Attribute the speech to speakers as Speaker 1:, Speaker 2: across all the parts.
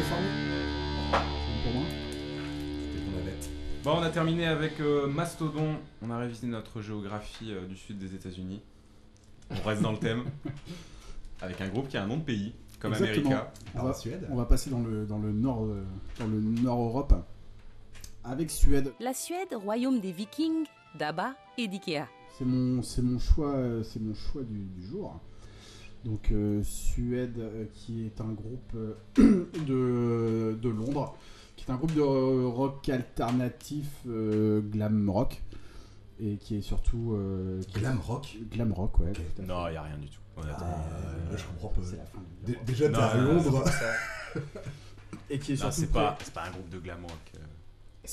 Speaker 1: déformé
Speaker 2: Pour moi.
Speaker 1: C'était ton navette.
Speaker 3: Bon, on a terminé avec euh, Mastodon. On a révisé notre géographie euh, du sud des États-Unis. On reste dans le thème. Avec un groupe qui a un nom de pays, comme
Speaker 2: Exactement.
Speaker 3: America.
Speaker 2: On
Speaker 1: Alors,
Speaker 2: va,
Speaker 1: Suède
Speaker 2: on va passer dans le, dans le nord, euh, dans le nord Europe avec Suède.
Speaker 4: La Suède, royaume des Vikings, d'Abba et d'Ikea.
Speaker 2: C'est mon, c'est mon choix, euh, c'est mon choix du, du jour. Donc euh, Suède, euh, qui est un groupe euh, de, de Londres, qui est un groupe de rock alternatif euh, glam rock et qui est surtout euh, qui est-
Speaker 1: Glam rock
Speaker 2: glam rock, ouais.
Speaker 1: Ok.
Speaker 2: tout à fait.
Speaker 3: Non, il a rien du tout.
Speaker 1: Euh, je comprends pas.
Speaker 2: C'est la fin du
Speaker 1: Dé-
Speaker 2: glam rock.
Speaker 1: Déjà, t'es à Londres.
Speaker 2: Et qui est
Speaker 3: Non,
Speaker 2: surtout
Speaker 3: c'est pas, c'est pas un groupe de glam rock.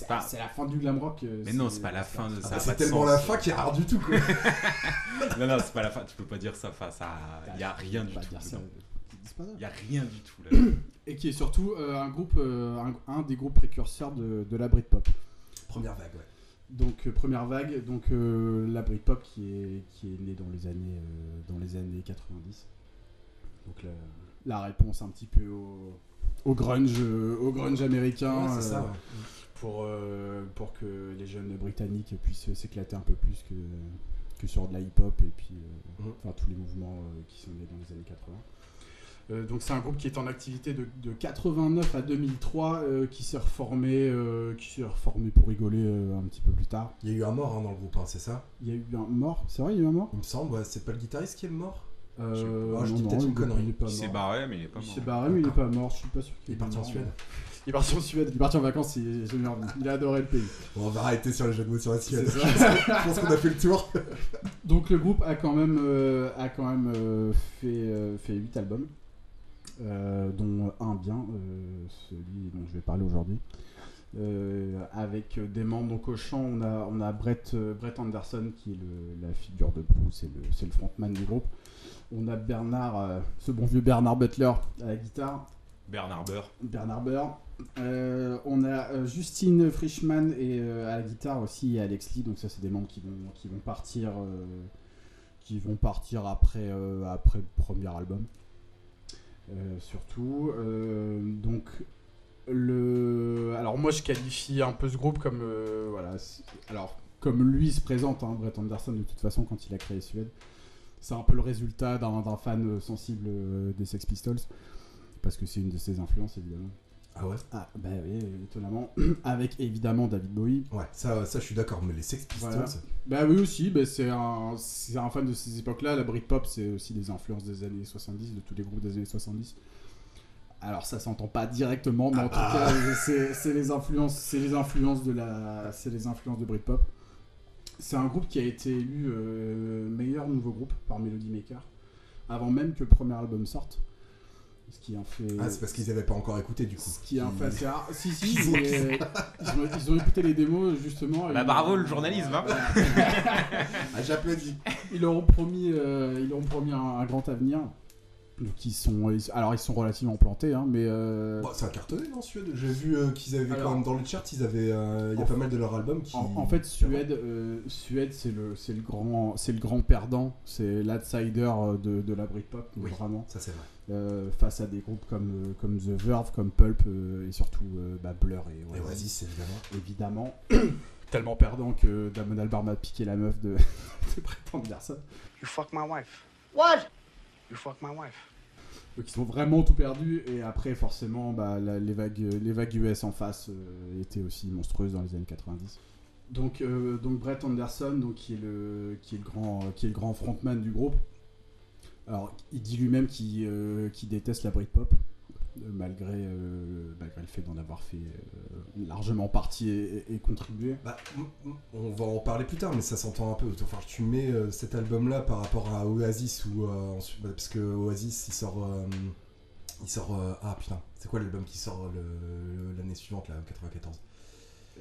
Speaker 3: Euh.
Speaker 2: C'est
Speaker 3: pas-
Speaker 2: la fin du glam rock. euh,
Speaker 3: Mais non, c'est pas la fin de
Speaker 1: Ah
Speaker 3: ça.
Speaker 1: bah,
Speaker 3: a
Speaker 1: c'est tellement
Speaker 3: sens.
Speaker 1: la fin qu'il y a rien du tout, quoi.
Speaker 3: Non, non, c'est pas la fin. Tu peux pas dire ça. Enfin, ça, il y a rien du
Speaker 2: Pas
Speaker 3: tout. Il y a rien du tout là.
Speaker 2: Et qui est surtout euh, un groupe, euh, un, un des groupes précurseurs de, de la Britpop.
Speaker 1: Première vague, ouais.
Speaker 2: Donc euh, première vague, donc euh, la Britpop qui est qui est née dans les années euh, dans les années 90. Donc la, la réponse un petit peu au, au grunge euh, au grunge américain
Speaker 1: Ouais, c'est ça,
Speaker 2: euh,
Speaker 1: ouais.
Speaker 2: Pour euh, pour que les jeunes britanniques puissent s'éclater un peu plus que que sur de la hip hop et puis euh,
Speaker 1: Mhm.
Speaker 2: enfin tous les mouvements euh, qui sont nés dans les années 80. Euh, donc c'est un groupe qui est en activité de, de 89 à 2003, euh, qui s'est reformé, euh, qui s'est reformé pour rigoler euh, un petit peu plus tard.
Speaker 1: Il y a eu un mort hein, dans le groupe, hein, c'est ça?
Speaker 2: Il y a eu un mort, c'est vrai, il y a eu un mort?
Speaker 1: Il me semble, ouais, c'est pas le guitariste qui est mort?
Speaker 2: Euh,
Speaker 1: Ah, je
Speaker 2: non,
Speaker 1: dis peut-être une
Speaker 2: il est-
Speaker 1: connerie.
Speaker 2: Il est pas
Speaker 3: Il s'est
Speaker 2: mort.
Speaker 3: barré, mais il est pas
Speaker 2: Il
Speaker 3: mort.
Speaker 2: s'est barré, mais il est pas mort, je suis pas sûr qu'il
Speaker 1: Il est parti en
Speaker 2: mort.
Speaker 1: Suède.
Speaker 2: Il est parti en Suède, il est parti en vacances, il, il a adoré le pays.
Speaker 1: Bon, on va arrêter sur les jeux de mots sur la Suède. Je pense qu'on a fait le tour.
Speaker 2: Donc le groupe a quand même, euh, a quand même euh, fait, euh, fait 8 albums, euh, dont un bien, euh, celui dont je vais parler aujourd'hui. Euh, avec des membres, donc au chant, on a, on a Brett, euh, Brett Anderson qui est le- la figure de proue, c'est le, c'est le frontman du groupe. On a Bernard, euh, ce bon vieux Bernard Butler à la guitare.
Speaker 3: Bernard Beurre.
Speaker 2: Bernard Beurre. Euh, on a euh, Justine Frischmann et euh, à la guitare aussi et Alex Lee. Donc ça c'est des membres qui vont partir après le premier album. Surtout donc le alors moi je qualifie un peu ce groupe comme voilà alors comme lui se présente hein, Brett Anderson de toute façon quand il a créé Suède c'est un peu le résultat d'un fan sensible des Sex Pistols parce que c'est une de ses influences évidemment.
Speaker 1: Ah ouais
Speaker 2: Ah bah oui, étonnamment, avec évidemment David Bowie.
Speaker 1: Ouais, ça, ça je suis d'accord, mais les Sex Pistols,
Speaker 2: Voilà. Bah oui aussi, bah, c'est un, c'est un fan de ces époques-là. La Britpop, c'est aussi des influences des années 70, de tous les groupes des années 70. Alors ça s'entend pas directement, mais en
Speaker 1: Ah
Speaker 2: tout
Speaker 1: bah.
Speaker 2: cas, c'est c'est les influences, c'est les influences de la, c'est les influences de Britpop. C'est un groupe qui a été élu euh, meilleur nouveau groupe par Melody Maker, avant même que le premier album sorte. Ce qui en fait.
Speaker 1: Ah, c'est parce qu'ils avaient pas encore écouté du coup.
Speaker 2: Ce qui en fait assez rare. Si, si, mais, ils, ont, ils ont écouté les démos justement.
Speaker 3: Bah, bravo, le journalisme, hein.
Speaker 1: Ah, j'applaudis.
Speaker 2: Ils leur ont promis, euh, ils leur ont promis un, un grand avenir. Donc ils sont, alors ils sont relativement plantés, hein, mais euh,
Speaker 1: Bon, ça a cartonné dans Suède? J'ai vu euh, qu'ils avaient
Speaker 2: Alors-
Speaker 1: quand même dans le chart, ils avaient, euh, il y a
Speaker 2: En
Speaker 1: pas
Speaker 2: fait-
Speaker 1: mal de leurs albums qui.
Speaker 2: en, en fait Suède, euh, Suède c'est le, c'est le grand, c'est le grand perdant, c'est l'outsider de, de la Britpop,
Speaker 1: Oui.
Speaker 2: vraiment,
Speaker 1: Ça c'est vrai.
Speaker 2: euh, face à des groupes comme, comme The Verve, comme Pulp et surtout euh, bah, Blur et
Speaker 1: Et
Speaker 2: Oasis.
Speaker 1: Évidemment.
Speaker 2: évidemment. Tellement perdant que Damon Albarn a piqué la meuf de, de Brett Anderson.
Speaker 5: You fuck my wife. What? You fuck my wife.
Speaker 2: Donc ils ont vraiment tout perdu et après forcément bah, la- les, vagues, les vagues US en face euh, étaient aussi monstrueuses dans les années 90. Donc, euh, donc Brett Anderson donc, qui, est le, qui, est le grand, qui est le grand frontman du groupe. Alors il dit lui-même qu'il euh, déteste la Britpop euh, malgré, euh, malgré le fait d'en avoir fait euh, largement partie et, contribué.
Speaker 1: Bah, on va en parler plus tard, mais ça s'entend un peu. Enfin, tu mets euh, cet album-là par rapport à Oasis ou bah, parce que Oasis, il sort, il ah putain, c'est quoi l'album qui sort l'année suivante là, 94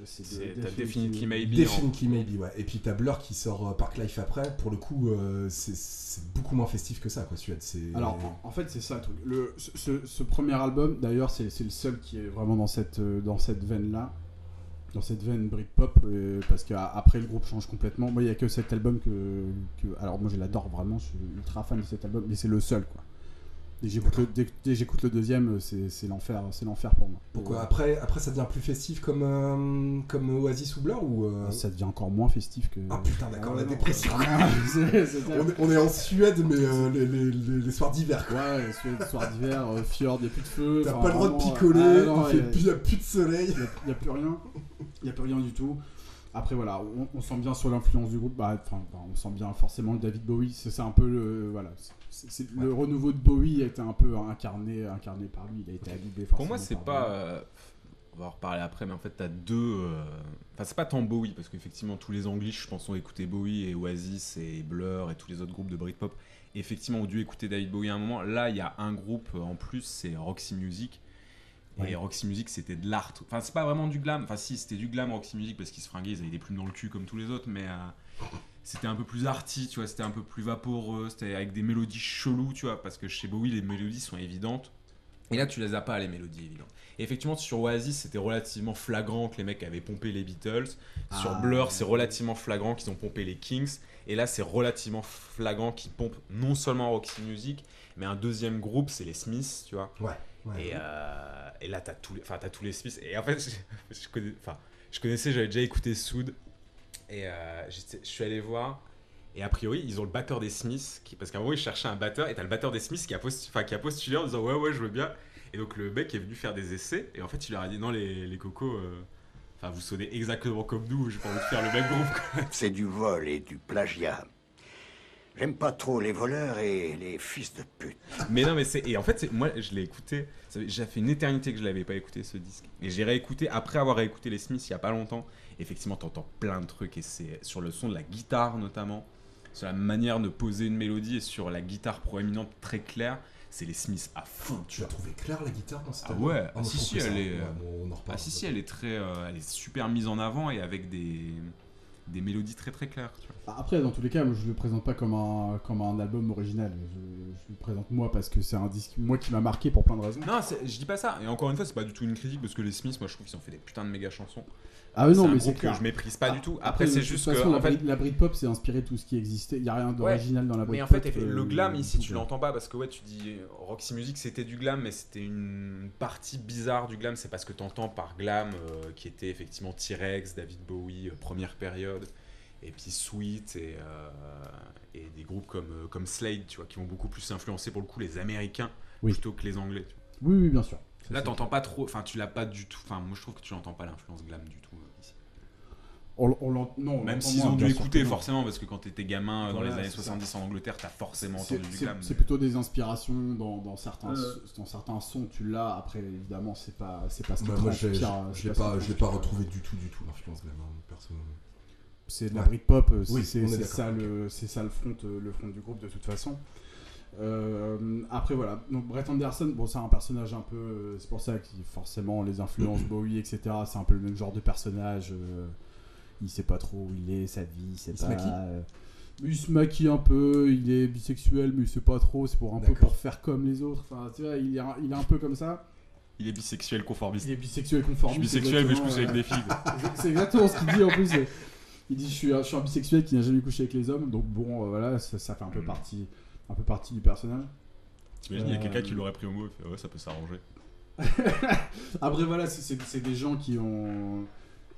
Speaker 2: C'est Definitely-
Speaker 3: Definitely Maybe. en-
Speaker 1: Maybe, ouais. Et puis t'as Blur qui sort euh, Park Life après. Pour le coup, euh, c'est- beaucoup moins festif que ça, quoi. Suède, c'est.
Speaker 2: Alors, en, en fait, c'est ça le truc. Le, ce, premier album, d'ailleurs, c'est c'est le seul qui est vraiment dans cette, euh, dans cette veine-là. Dans cette veine Britpop. euh, parce qu'après, le groupe change complètement. Moi, il n'y a que cet album que, que- Alors, moi, je l'adore vraiment. Je suis ultra fan de cet album. Mais c'est le seul, quoi. Dès que j'écoute le, deuxième, c'est l'enfer, c'est l'enfer pour moi.
Speaker 1: Pourquoi après, après, ça devient plus festif comme, euh, comme Oasis ou Blur ou euh,
Speaker 2: Ça devient encore moins festif que.
Speaker 1: Ah putain, d'accord,
Speaker 2: Ah
Speaker 1: la
Speaker 2: non,
Speaker 1: dépression. on, est, on est en Suède, mais euh, les, les- les- les soirs d'hiver.
Speaker 2: Ouais, soir, soir d'hiver, fjord, y a plus de feu.
Speaker 1: T'as pas le droit de picoler,
Speaker 2: ah, non,
Speaker 1: il,
Speaker 2: y a-
Speaker 1: plus de soleil.
Speaker 2: Il n'y a, plus rien. Il y a plus rien du tout. Après, voilà, on, on sent bien sur l'influence du groupe. Bah, enfin, enfin, on sent bien forcément le David Bowie. C'est c'est un peu le. Voilà. C'est- Le renouveau de Bowie a été un peu incarné, incarné par lui. Il a été adoubé
Speaker 3: Pour moi, c'est pas. euh, on va en reparler après, mais en fait, t'as deux. euh, Enfin, c'est pas tant Bowie, parce qu'effectivement, tous les Anglais, je pense, ont écouté Bowie et Oasis et Blur et tous les autres groupes de Britpop. Effectivement, ont dû écouter David Bowie à un moment. Là, il y a un groupe euh, en plus, c'est Roxy Music. Et. Roxy Music, c'était de l'art. Enfin, c'est pas vraiment du glam. Enfin, si, c'était du glam Roxy Music parce qu'ils se fringuaient, ils avaient des plumes dans le cul comme tous les autres, mais euh, c'était un peu plus arty, tu vois. C'était un peu plus vaporeux, c'était avec des mélodies cheloues, tu vois. Parce que chez Bowie, les mélodies sont évidentes. Et là, tu les as pas, les mélodies évidentes. Et effectivement, sur Oasis, c'était relativement flagrant que les mecs avaient pompé les Beatles. Sur
Speaker 2: Ah,
Speaker 3: Blur,
Speaker 2: ouais.
Speaker 3: c'est relativement flagrant qu'ils ont pompé les Kings. Et là, c'est relativement flagrant qu'ils pompent non seulement Roxy Music, mais un deuxième groupe, c'est les Smiths, tu vois.
Speaker 1: Ouais, ouais.
Speaker 3: Et, euh, et là, t'as tous, les, t'as tous les Smiths. Et en fait, je, je connais, je connaissais, j'avais déjà écouté Soud. Et euh, je suis allé voir. Et a priori, ils ont le batteur des Smiths. Qui, parce qu'à un moment, ils cherchaient un batteur. Et t'as le batteur des Smiths qui a, postu- enfin, qui a postulé en disant Ouais, ouais, je veux bien. Et donc, le mec est venu faire des essais. Et en fait, il leur a dit Non, les, les cocos. euh, Enfin, vous sonnez exactement comme nous, j'ai pas envie de faire le même groupe.
Speaker 6: C'est du vol et du plagiat. J'aime pas trop les voleurs et les fils de pute.
Speaker 3: Mais non, mais c'est. Et en fait, moi, je l'ai écouté. ça fait une éternité que je l'avais pas écouté ce disque. Et j'ai réécouté après avoir réécouté les Smiths il y a pas longtemps. Effectivement, t'entends plein de trucs. Et c'est sur le son de la guitare notamment. Sur la manière de poser une mélodie et sur la guitare proéminente très claire. C'est les Smiths à fond.
Speaker 1: Tu l'as trouvé clair la guitare dans cette
Speaker 3: Ah ouais, ah, si, si, elle est,
Speaker 1: ouais, bon, on en reparle.
Speaker 3: Ah si, si, elle est très. euh, elle est super mise en avant et avec des. Des mélodies très très claires. Tu vois.
Speaker 2: Après, dans tous les cas, je le présente pas comme un, comme un album original. Je, je le présente moi parce que c'est un disque moi qui m'a marqué pour plein de raisons.
Speaker 3: Non, je dis pas ça. Et encore une fois, c'est pas du tout une critique parce que les Smiths, moi je trouve qu'ils ont fait des putains de méga chansons.
Speaker 2: Ah oui, non, mais c'est
Speaker 3: que je méprise pas
Speaker 2: Ah,
Speaker 3: du tout. Après, c'est juste
Speaker 2: façon,
Speaker 3: que.
Speaker 2: la,
Speaker 3: fait,
Speaker 2: la Britpop, c'est inspiré de tout ce qui existait. Il y a rien d'original dans la Britpop.
Speaker 3: Mais en fait,
Speaker 2: euh,
Speaker 3: le glam ici, tu l'entends pas parce que ouais, tu dis Roxy Music c'était du glam, mais c'était une partie bizarre du glam. C'est parce que tu entends par glam euh, qui était effectivement T-Rex, David Bowie, euh, première période, et puis Sweet et, euh, et des groupes comme, euh, comme Slade, tu vois, qui vont beaucoup plus influencer pour le coup les Américains
Speaker 2: Oui.
Speaker 3: plutôt que les Anglais. tu vois.
Speaker 2: Oui, oui, bien sûr. Ça,
Speaker 3: Là, t'entends pas trop, enfin, tu l'as pas du tout. Enfin, moi je trouve que tu n'entends pas l'influence glam du tout euh, ici.
Speaker 2: On, on non, on
Speaker 3: Même s'ils ont dû écouter forcément, parce que quand t'étais gamin dans les années
Speaker 2: c'est ça.
Speaker 3: 70 en Angleterre, t'as forcément
Speaker 2: C'est-
Speaker 3: entendu du glam.
Speaker 2: C'est
Speaker 3: mais-
Speaker 2: plutôt des inspirations dans, dans certains,
Speaker 3: Euh.
Speaker 2: dans certains sons, tu l'as. Après, évidemment, c'est pas, c'est pas ce qui
Speaker 1: Bah, moi, je l'ai-
Speaker 2: ce
Speaker 1: pas,
Speaker 2: qui
Speaker 1: je l'ai pas
Speaker 2: transpire.
Speaker 1: retrouvé du tout, du tout l'influence glam, hein, perso.
Speaker 2: C'est de la
Speaker 1: Ouais.
Speaker 2: Britpop, euh, c'est
Speaker 1: Oui,
Speaker 2: ça,
Speaker 1: ok.
Speaker 2: le, c'est ça le front, euh, le front du groupe de toute façon. Euh, après voilà, donc Brett Anderson, bon c'est un personnage un peu, c'est pour ça que forcément les influences Bowie etc, c'est un peu le même genre de personnage. euh, il sait pas trop où il est, sa vie, c'est
Speaker 1: Il se
Speaker 2: pas.
Speaker 1: maquille
Speaker 2: euh, il se maquille un peu, il est bisexuel mais il sait pas trop, c'est pour un peu pour faire comme les autres. Enfin tu vois, il est, un- il est un peu comme ça.
Speaker 3: Il est bisexuel conformiste.
Speaker 2: Il est bisexuel
Speaker 3: Je suis
Speaker 2: conformiste.
Speaker 3: bisexuel, mais je couche avec des filles.
Speaker 2: C'est exactement ce qu'il dit en plus. Il dit je suis, un, je suis un bisexuel qui n'a jamais couché avec les hommes, donc bon euh, voilà, ça, ça fait un peu partie, un peu partie du personnage.
Speaker 3: T'imagines, il y a
Speaker 2: Euh,
Speaker 3: quelqu'un qui l'aurait pris au mot et fait ouais, ça peut s'arranger.
Speaker 2: Après voilà, c'est- c'est c'est des gens qui ont,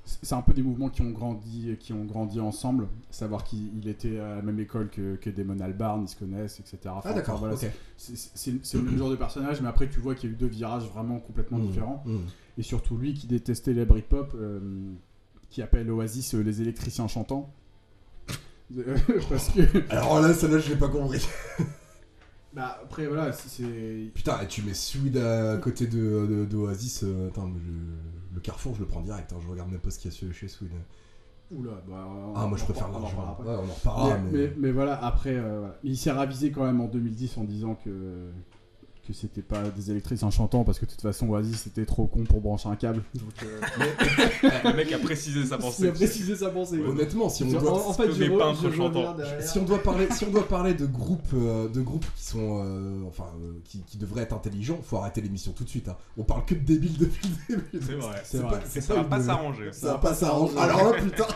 Speaker 2: c'est un peu des mouvements qui ont grandi, qui ont grandi ensemble. Savoir qu'il il était à la même école que, que Damon Albarn, ils se connaissent, etc. Enfin,
Speaker 1: Ah d'accord,
Speaker 2: voilà,
Speaker 1: ok.
Speaker 2: c'est- c'est c'est- c'est le même genre de personnage, mais après tu vois qu'il y a eu deux virages vraiment complètement
Speaker 1: Mmh,
Speaker 2: différents.
Speaker 1: mmh.
Speaker 2: Et surtout lui qui détestait les Britpop, euh, qui appelle Oasis euh, les électriciens chantants. Parce que.
Speaker 1: Alors là, celle-là, je l'ai pas compris.
Speaker 2: Bah, après, voilà, c'est- c'est.
Speaker 1: Putain, et tu mets Swede à côté de, de, d'Oasis, euh, attends, mais je- le carrefour, je le prends direct, hein, je regarde même pas ce qu'il y a chez- chez Swede.
Speaker 2: Oula, bah. on-
Speaker 1: Ah, moi je préfère
Speaker 2: reparlera- on en reparlera
Speaker 1: Ouais,
Speaker 2: après.
Speaker 1: on en reparlera,
Speaker 2: mais,
Speaker 1: mais.
Speaker 2: mais- mais voilà, après, euh, voilà. il s'est ravisé quand même en 2010 en disant que, que c'était pas des électriciens chantants parce que de toute façon, Oasis c'était trop con pour brancher un câble. Donc, euh,
Speaker 3: le mec a précisé sa
Speaker 2: il
Speaker 3: pensée.
Speaker 2: a précisé sa pensée.
Speaker 1: Honnêtement, si on
Speaker 2: En-
Speaker 1: doit.
Speaker 2: en, fait, je, re- je.
Speaker 1: Si on doit parler, si on doit parler de groupes, euh, de groupes qui sont, euh, enfin, euh, qui, qui devraient être intelligents, faut arrêter l'émission tout de suite. hein. On parle que de débiles depuis le début.
Speaker 3: C'est vrai.
Speaker 2: C'est vrai.
Speaker 3: Ça va pas s'arranger.
Speaker 1: Ça va pas s'arranger. Alors là, putain,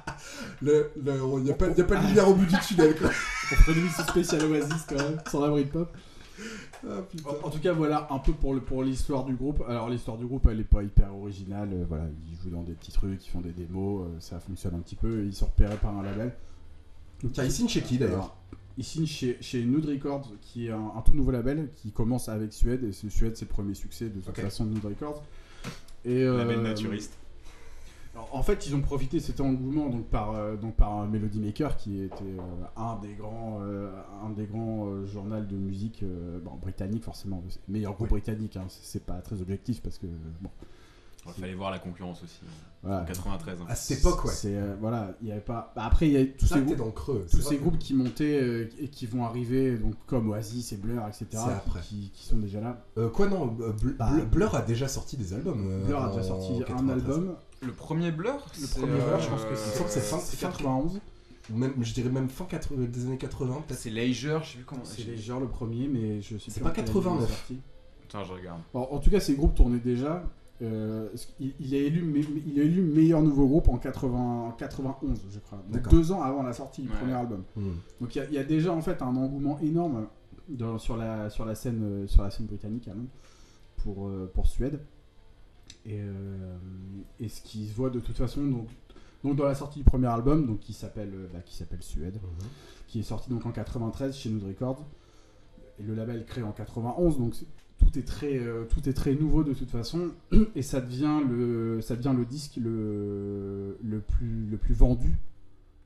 Speaker 1: le, le, y a pas, y a pas de lumière au bout du tunnel. Quoi.
Speaker 2: On ferait une émission spéciale Oasis quand même, sans la Britpop.
Speaker 1: Ah.
Speaker 2: En, en tout cas, voilà un peu pour le pour l'histoire du groupe. Alors l'histoire du groupe, elle est pas hyper originale. euh, voilà, ils jouent dans des petits trucs, ils font des démos, euh, ça fonctionne un petit peu. et ils sont repérés par un label.
Speaker 1: Tiens, ils signent chez qui d'ailleurs
Speaker 2: Ils signent chez, chez Nude Records, qui est un, un tout nouveau label qui commence avec Suède. Et Suède, c'est le premier succès de toute façon de Nude Records. Et, euh,
Speaker 3: Label naturiste.
Speaker 2: En fait, ils ont profité de cet engouement donc par euh, donc par euh, Melody Maker, qui était euh, un des grands euh, un des grands euh, journaux de musique euh, bon, britannique forcément, c'est le meilleur groupe britannique. hein, c'est- pas très objectif parce que bon,
Speaker 3: Il fallait voir la concurrence aussi.
Speaker 2: voilà.
Speaker 3: En 93. hein.
Speaker 1: À cette époque, ouais.
Speaker 2: C'est euh, voilà, il y avait pas. bah, après, il y a tous
Speaker 1: Ça,
Speaker 2: ces groupes
Speaker 1: dans le creux.
Speaker 2: tous
Speaker 1: c'est
Speaker 2: ces
Speaker 1: vrai.
Speaker 2: groupes qui montaient euh, et qui vont arriver, donc comme Oasis et Blur, etc.,
Speaker 1: après.
Speaker 2: qui, qui sont déjà là.
Speaker 1: Euh, quoi, non Bl-
Speaker 2: Bah,
Speaker 1: Bl- Blur a déjà sorti des albums. euh,
Speaker 2: Blur a déjà sorti un
Speaker 1: 93.
Speaker 2: album.
Speaker 3: Le premier Blur
Speaker 2: Le
Speaker 3: c'est,
Speaker 2: premier Blur, je pense que
Speaker 3: euh,
Speaker 2: c'est
Speaker 1: je crois que c'est fin-
Speaker 2: c'est
Speaker 1: fin-
Speaker 2: 91.
Speaker 1: Ou Même, je dirais même fin 80 des années 80, peut-être.
Speaker 3: C'est Leisure, je sais plus comment.
Speaker 2: C'est
Speaker 3: j'ai-
Speaker 2: Leisure le premier, mais je sais
Speaker 1: C'est pas
Speaker 2: en quelle année il est
Speaker 1: 89.
Speaker 2: sorti.
Speaker 3: Attends, je regarde.
Speaker 2: Bon, en tout cas, ces groupes tournaient déjà. Euh, il, il est élu, me- il est élu meilleur nouveau groupe en, 80, en 91, je crois. Donc deux ans avant la sortie du
Speaker 3: Ouais.
Speaker 2: premier album.
Speaker 1: Hmm.
Speaker 2: Donc il y a- il y, a déjà en fait un engouement énorme dans- sur, la, sur, la scène, euh, sur la scène britannique à Londres pour, euh, pour Suède. Et, euh, et ce qui se voit de toute façon donc, donc dans la sortie du premier album donc qui s'appelle euh, bah, qui s'appelle Suède
Speaker 1: Mhm.
Speaker 2: qui est sorti donc en 93 chez Nude Records. Et le label créé en 91 donc tout est très euh, tout est très nouveau de toute façon. Et ça devient le ça devient le disque le, le plus le plus vendu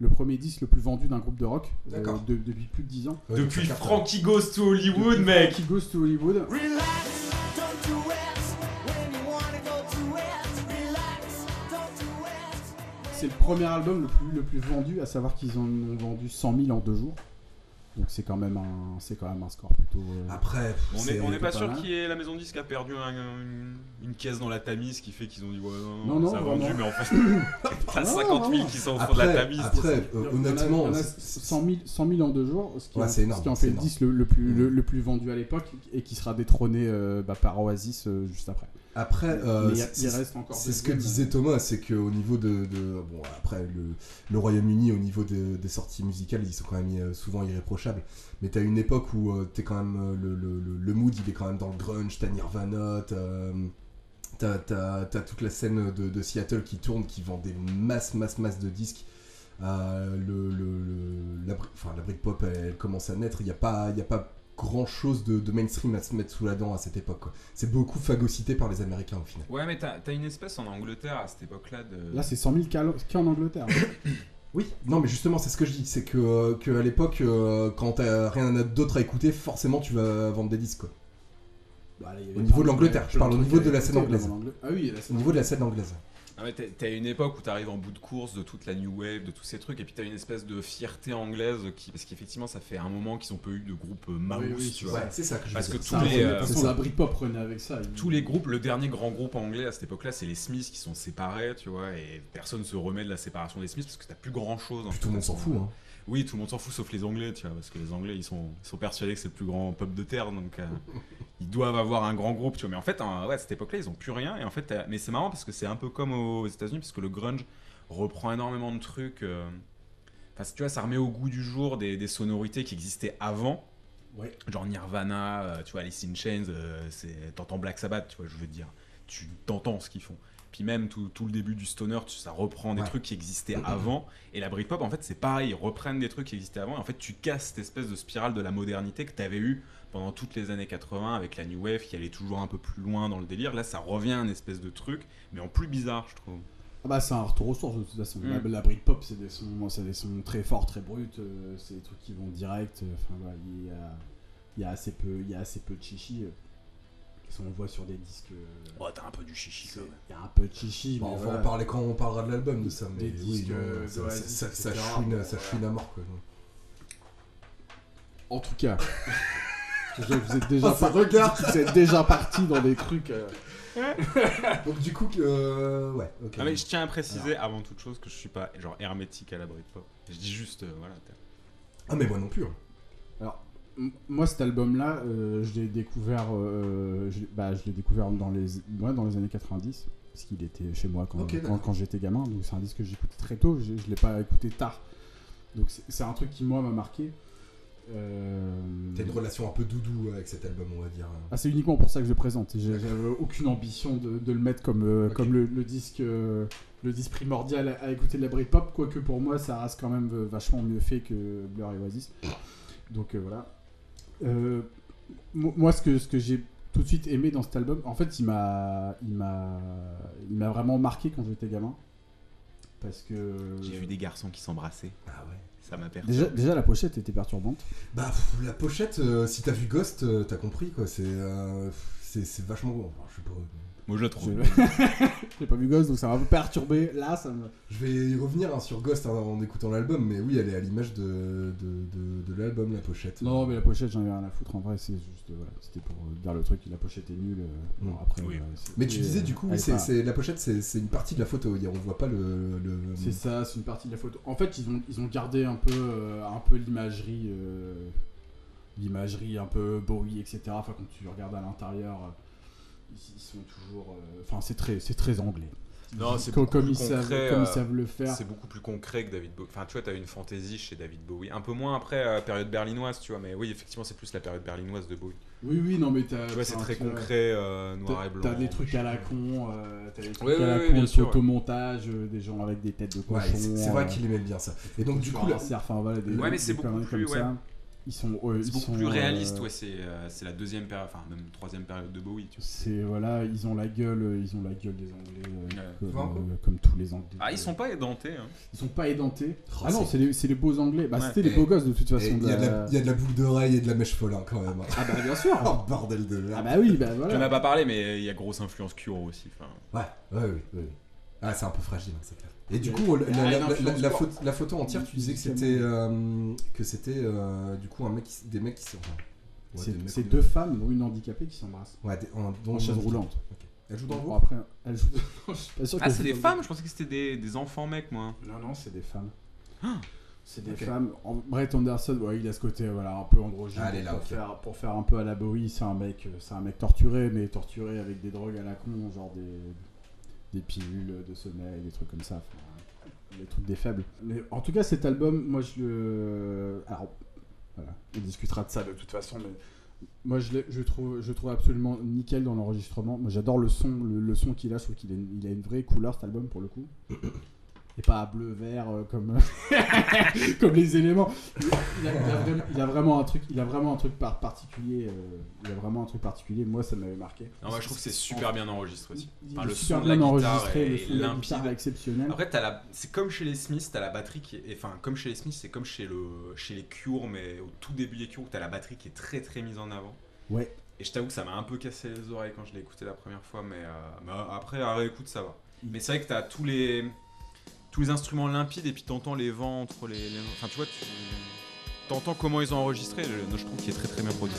Speaker 2: le premier disque le plus vendu d'un groupe de rock euh, de- depuis plus de 10 ans.
Speaker 1: Ouais,
Speaker 3: Depuis. Frankie Goes to Hollywood,
Speaker 2: Depuis
Speaker 3: mec.
Speaker 2: Frankie Goes to Hollywood c'est le premier album le plus, le plus vendu à savoir qu'ils en ont vendu 100 000 en deux jours donc c'est quand même un c'est quand même un score plutôt euh,
Speaker 1: Après,
Speaker 3: On est, on est pas
Speaker 2: pas
Speaker 3: sûr
Speaker 2: mal.
Speaker 3: qu'il y ait la maison disque a perdu un- une, une caisse dans la Tamise qui fait qu'ils ont dit ouais non,
Speaker 2: Non, non,
Speaker 3: ça a
Speaker 2: vraiment.
Speaker 3: vendu mais en fait t'as
Speaker 2: Non,
Speaker 3: 50 000
Speaker 2: vraiment.
Speaker 3: qui sont au fond de la
Speaker 1: Après,
Speaker 3: Tamise.
Speaker 1: après euh,
Speaker 2: en a-
Speaker 1: honnêtement,
Speaker 2: en a
Speaker 1: c'est- c'est-
Speaker 2: 100 000, 100 000 en deux jours, ce qui,
Speaker 1: Ouais,
Speaker 2: en,
Speaker 1: c'est énorme,
Speaker 2: ce qui en
Speaker 1: c'est
Speaker 2: fait le
Speaker 1: énorme.
Speaker 2: disque le, le plus, le,
Speaker 1: Mm.
Speaker 2: le plus vendu à l'époque et qui sera détrôné euh, bah, par Oasis euh, juste après.
Speaker 1: Après, euh, c'est- ce que disait Thomas, c'est qu'au niveau de, de- Bon, après, le, le Royaume-Uni, au niveau de- des sorties musicales, ils sont quand même euh, souvent irréprochables. Mais t'as une époque où euh, t'es quand même. euh, le, le- le- le mood, il est quand même dans le grunge, t'as Nirvana, t'as. T'as, toute la scène de, de Seattle qui tourne, qui vend des masses, masses, masses de disques. Euh, le, le, le- la, enfin, la Britpop, elle, elle commence à naître. Il n'y a pas, il y a pas grand chose de, de mainstream à se mettre sous la dent à cette époque. quoi. C'est beaucoup phagocyté par les Américains au final.
Speaker 3: Ouais mais t'as t'as une espèce en Angleterre à cette époque-là de...
Speaker 2: Là, c'est 100 000 cas qu'en Angleterre.
Speaker 1: Oui, non, mais justement, c'est ce que je dis. C'est que, euh, que à l'époque, euh, quand t'as rien d'autre à écouter, forcément, tu vas vendre des disques. Quoi.
Speaker 2: Bah, là, il y avait
Speaker 1: Au niveau de l'Angleterre, je parle au
Speaker 2: trucs
Speaker 1: niveau de la scène anglaise.
Speaker 2: Ah oui, la
Speaker 1: Au
Speaker 2: scène
Speaker 1: niveau de la scène anglaise.
Speaker 3: Ah ouais, une époque où t'arrives en bout de course de toute la new wave, de tous ces trucs, et puis t'as une espèce de fierté anglaise qui, parce qu'effectivement ça fait un moment qu'ils ont pas eu de groupe euh, mouse,
Speaker 2: Oui, oui,
Speaker 3: tu vois.
Speaker 1: Ouais, c'est ça que je
Speaker 3: Parce
Speaker 1: veux
Speaker 3: que tous
Speaker 2: Ça,
Speaker 3: les, euh,
Speaker 2: façon,
Speaker 1: ça.
Speaker 2: la Britpop avec ça.
Speaker 3: Tous les groupes, le dernier grand groupe anglais à cette époque-là, c'est les Smiths qui sont séparés, tu vois, et personne se remet de la séparation des Smiths parce que t'as plus grand chose.
Speaker 1: Puis tout le monde s'en fout. Hein.
Speaker 3: Oui, tout le monde s'en fout sauf les Anglais, tu vois, parce que les Anglais ils sont, ils sont persuadés que c'est le plus grand peuple de terre, donc euh, ils doivent avoir un grand groupe, tu vois. Mais en fait, hein, ouais, à cette époque-là, ils ont plus rien, et en fait, t'as- mais c'est marrant parce que c'est un peu comme aux États-Unis, parce que le grunge reprend énormément de trucs. euh, Enfin, tu vois, ça remet au goût du jour des, des sonorités qui existaient avant.
Speaker 2: Ouais.
Speaker 3: Genre Nirvana, euh, tu vois, Alice in Chains, euh, t'entends Black Sabbath, tu vois, je veux dire. Tu t'entends ce qu'ils font. Puis même tout, tout le début du stoner, tu- ça reprend des
Speaker 1: Ouais.
Speaker 3: trucs qui existaient avant. Et la Britpop, en fait, c'est pareil, ils reprennent des trucs qui existaient avant. Et en fait, tu casses cette espèce de spirale de la modernité que tu avais eu pendant toutes les années 80 avec la New Wave qui allait toujours un peu plus loin dans le délire. Là, ça revient à une espèce de truc, mais en plus bizarre, je trouve.
Speaker 2: Ah bah c'est un retour aux sources de toute façon.
Speaker 3: Mm.
Speaker 2: La, la Britpop c'est des sons, c'est des sons très forts, très bruts, euh, c'est des trucs qui vont direct. euh, Enfin voilà, il y a, il y a assez peu, il y a assez peu de chichi. euh. Si on le voit sur des disques, euh,
Speaker 3: Oh, t'as un peu du chichi quand même.
Speaker 2: il y a un peu de chichi.
Speaker 1: Bon,
Speaker 2: mais
Speaker 1: on va
Speaker 2: voilà.
Speaker 1: en parler quand on parlera de l'album de ça, mais
Speaker 2: Des
Speaker 1: oui,
Speaker 2: disques,
Speaker 1: non,
Speaker 2: euh,
Speaker 1: ça,
Speaker 2: d'Oasis,
Speaker 1: ça, ça, ça
Speaker 2: etc.
Speaker 1: chouine,
Speaker 2: Bon,
Speaker 1: ça chouine à mort. Quoi.
Speaker 2: En tout cas, vous êtes déjà,
Speaker 1: Oh, ce
Speaker 2: par-
Speaker 1: regard.
Speaker 2: vous êtes déjà parti dans des trucs. euh,
Speaker 1: Donc du coup, euh, ouais, ok.
Speaker 3: Ah, mais je tiens à préciser avant toute chose que je suis pas genre hermétique à la Britpop. Je dis juste, euh, voilà.
Speaker 1: Ah mais moi non plus. hein.
Speaker 2: Alors, moi, cet album-là, euh, je l'ai découvert, euh, je, bah, je l'ai découvert dans les, ouais, dans les années 90, parce qu'il était chez moi quand, j'étais gamin. Donc, c'est un disque que j'écoutais très tôt. Je, je l'ai pas écouté tard. Donc, c'est- un truc qui moi m'a marqué. Euh,
Speaker 1: T'as une relation un peu doudou avec cet album, on va dire.
Speaker 2: Ah, c'est uniquement pour ça que je le présente. J'ai- J'avais aucune ambition de, de le mettre comme, euh, comme le, le disque, euh, le disque primordial à, à écouter de la Britpop, quoique pour moi ça reste quand même vachement mieux fait que Blur et Oasis. Donc euh, voilà. Euh, mo- moi, ce que, ce que j'ai tout de suite aimé dans cet album, en fait, il m'a, il m'a, il m'a vraiment marqué quand j'étais gamin. Parce que.
Speaker 7: J'ai vu des garçons qui s'embrassaient.
Speaker 1: Ah ouais.
Speaker 7: Ça m'a perturbé.
Speaker 2: Déjà, déjà, la pochette était perturbante.
Speaker 1: Bah, pff, la pochette, euh, si t'as vu Ghost, euh, t'as compris quoi. C'est euh, c'est c'est vachement. enfin, je sais pas.
Speaker 7: Moi, je trouve.
Speaker 2: j'ai pas vu Ghost, donc ça m'a un peu perturbé. Là, ça me.
Speaker 1: Je vais y revenir hein, sur Ghost hein, en écoutant l'album, mais oui, elle est à l'image de, de, de, de l'album, la pochette.
Speaker 2: Non, mais la pochette, j'en ai rien à foutre. En vrai, c'est juste. Voilà, c'était pour euh, dire le truc. La pochette est nulle. euh, bon,
Speaker 1: Mm.
Speaker 2: après,
Speaker 7: Oui.
Speaker 2: euh,
Speaker 1: Mais tu disais du coup, oui, c'est,
Speaker 2: pas-
Speaker 1: c'est- la pochette, c'est, c'est une partie de la photo. On voit pas le. le...
Speaker 2: C'est ça, c'est une partie de la photo. En fait, ils ont, ils ont gardé un peu, euh, un peu l'imagerie, euh, l'imagerie un peu Bowie, etc. Enfin, quand tu regardes à l'intérieur, euh, ils, ils sont toujours. euh, Enfin, c'est très, c'est très anglais.
Speaker 3: Non, c'est
Speaker 2: comme,
Speaker 3: beaucoup
Speaker 2: comme
Speaker 3: plus
Speaker 2: ils savent,
Speaker 3: concret,
Speaker 2: comme ils savent le faire.
Speaker 3: C'est beaucoup plus concret que David Bowie. Enfin, tu vois, t'as une fantaisie chez David Bowie. Un peu moins après, euh, période berlinoise, tu vois. Mais oui, effectivement, c'est plus la période berlinoise de Bowie.
Speaker 2: Oui, oui, non, mais t'as.
Speaker 3: Tu vois, c'est très concret, euh, noir et
Speaker 2: T'as
Speaker 3: blanc.
Speaker 2: t'as des trucs à la con, euh, t'as des trucs
Speaker 3: Ouais,
Speaker 2: à
Speaker 3: ouais,
Speaker 2: la
Speaker 3: ouais,
Speaker 2: con,
Speaker 3: bien
Speaker 2: de
Speaker 3: sûr, ouais.
Speaker 2: photomontage, euh, des gens avec des têtes de
Speaker 1: Ouais,
Speaker 2: cochon.
Speaker 1: c'est, c'est vrai
Speaker 2: euh,
Speaker 1: qu'il aimait bien ça. Et donc, du coup,
Speaker 2: un
Speaker 1: là,
Speaker 2: cerf, enfin, voilà, des,
Speaker 3: Ouais, mais c'est
Speaker 2: des
Speaker 3: beaucoup plus,
Speaker 2: comme
Speaker 3: ouais.
Speaker 2: ça. Ils sont,
Speaker 3: C'est beaucoup
Speaker 2: sont,
Speaker 3: plus réaliste,
Speaker 2: euh,
Speaker 3: ouais. C'est euh, c'est la deuxième période, enfin, même troisième période de Bowie, tu.
Speaker 2: C'est voilà, ils ont la gueule, euh, ils ont la gueule des Anglais, euh,
Speaker 3: Ouais.
Speaker 2: comme, euh, tous les Anglais.
Speaker 3: Ah, ils sont pas édentés, hein.
Speaker 2: Ils sont pas édentés.
Speaker 1: Oh,
Speaker 2: ah non,
Speaker 1: c'est-
Speaker 2: c'est les, les beaux Anglais. Bah
Speaker 3: Ouais.
Speaker 2: c'était les beaux gosses de toute façon.
Speaker 1: il y, a de
Speaker 2: la-
Speaker 1: la- il y a de la boucle d'oreille et de la mèche folle hein, quand même.
Speaker 2: Ah bah bien sûr.
Speaker 1: Oh bordel de merde.
Speaker 2: ah bah oui, bah
Speaker 3: J'en ai
Speaker 2: voilà.
Speaker 3: pas parlé, mais il y a grosse influence Cure aussi. Enfin,
Speaker 1: Ouais, ouais, ouais, ouais. Ah, c'est un peu fragile, hein, c'est clair. Et du coup, la,
Speaker 2: il y a
Speaker 1: la- photo, la photo entière, tu disais que c'était euh, que c'était euh, du coup un mec, qui- des mecs qui ouais,
Speaker 2: C'est deux femmes, dont une handicapée, qui s'embrassent.
Speaker 1: Ouais, des- en,
Speaker 2: chaise roulante.
Speaker 1: Ok. Elle joue dans le groupe
Speaker 2: après, pas sûr
Speaker 3: Ah, c'est des femmes Je pensais que c'était des, des enfants mecs, moi.
Speaker 2: Non, non, c'est des femmes. C'est des femmes. En- Brett Anderson, ouais, il a ce côté voilà, un peu androgyne.
Speaker 1: Ah, elle
Speaker 2: pour, faire, pour faire un peu à la Bowie, c'est un mec, euh, c'est un mec torturé, mais torturé avec des drogues à la con, genre des, des pilules de sommeil, des trucs comme ça. enfin, des trucs des faibles. Mais en tout cas, cet album, moi je le. Alors, voilà, on discutera de ça de toute façon, mais. Moi, je, je, trouve, je trouve absolument nickel dans l'enregistrement. Moi, j'adore le son, le, son qu'il a. Je trouve qu'il a, il a une vraie couleur, cet album, pour le coup. Et pas bleu-vert euh, comme, comme les éléments. Il a, il a vraiment, il a vraiment un truc, il a vraiment un truc par particulier. euh, il a vraiment un truc particulier. Moi, ça m'avait marqué.
Speaker 3: Non, moi je trouve que c'est super bien enregistré aussi. Enfin, le
Speaker 2: super
Speaker 3: son de la guitare est
Speaker 2: le son de la
Speaker 3: limpide.
Speaker 2: guitare est exceptionnel.
Speaker 3: Après, t'as la... c'est comme chez les Smiths, t'as la batterie qui est. Enfin, comme chez les Smiths, c'est comme chez, le... chez les Cure, mais au tout début des Cure, où t'as la batterie qui est très très mise en avant.
Speaker 2: Ouais.
Speaker 3: Et je t'avoue que ça m'a un peu cassé les oreilles quand je l'ai écouté la première fois, mais, euh, mais après, à réécoute, ça va. Mais c'est vrai que t'as tous les. Tous les instruments limpides et puis t'entends les vents les. Enfin, tu vois, tu. T'entends comment ils ont enregistré, je, je trouve qu'il est très très bien produit.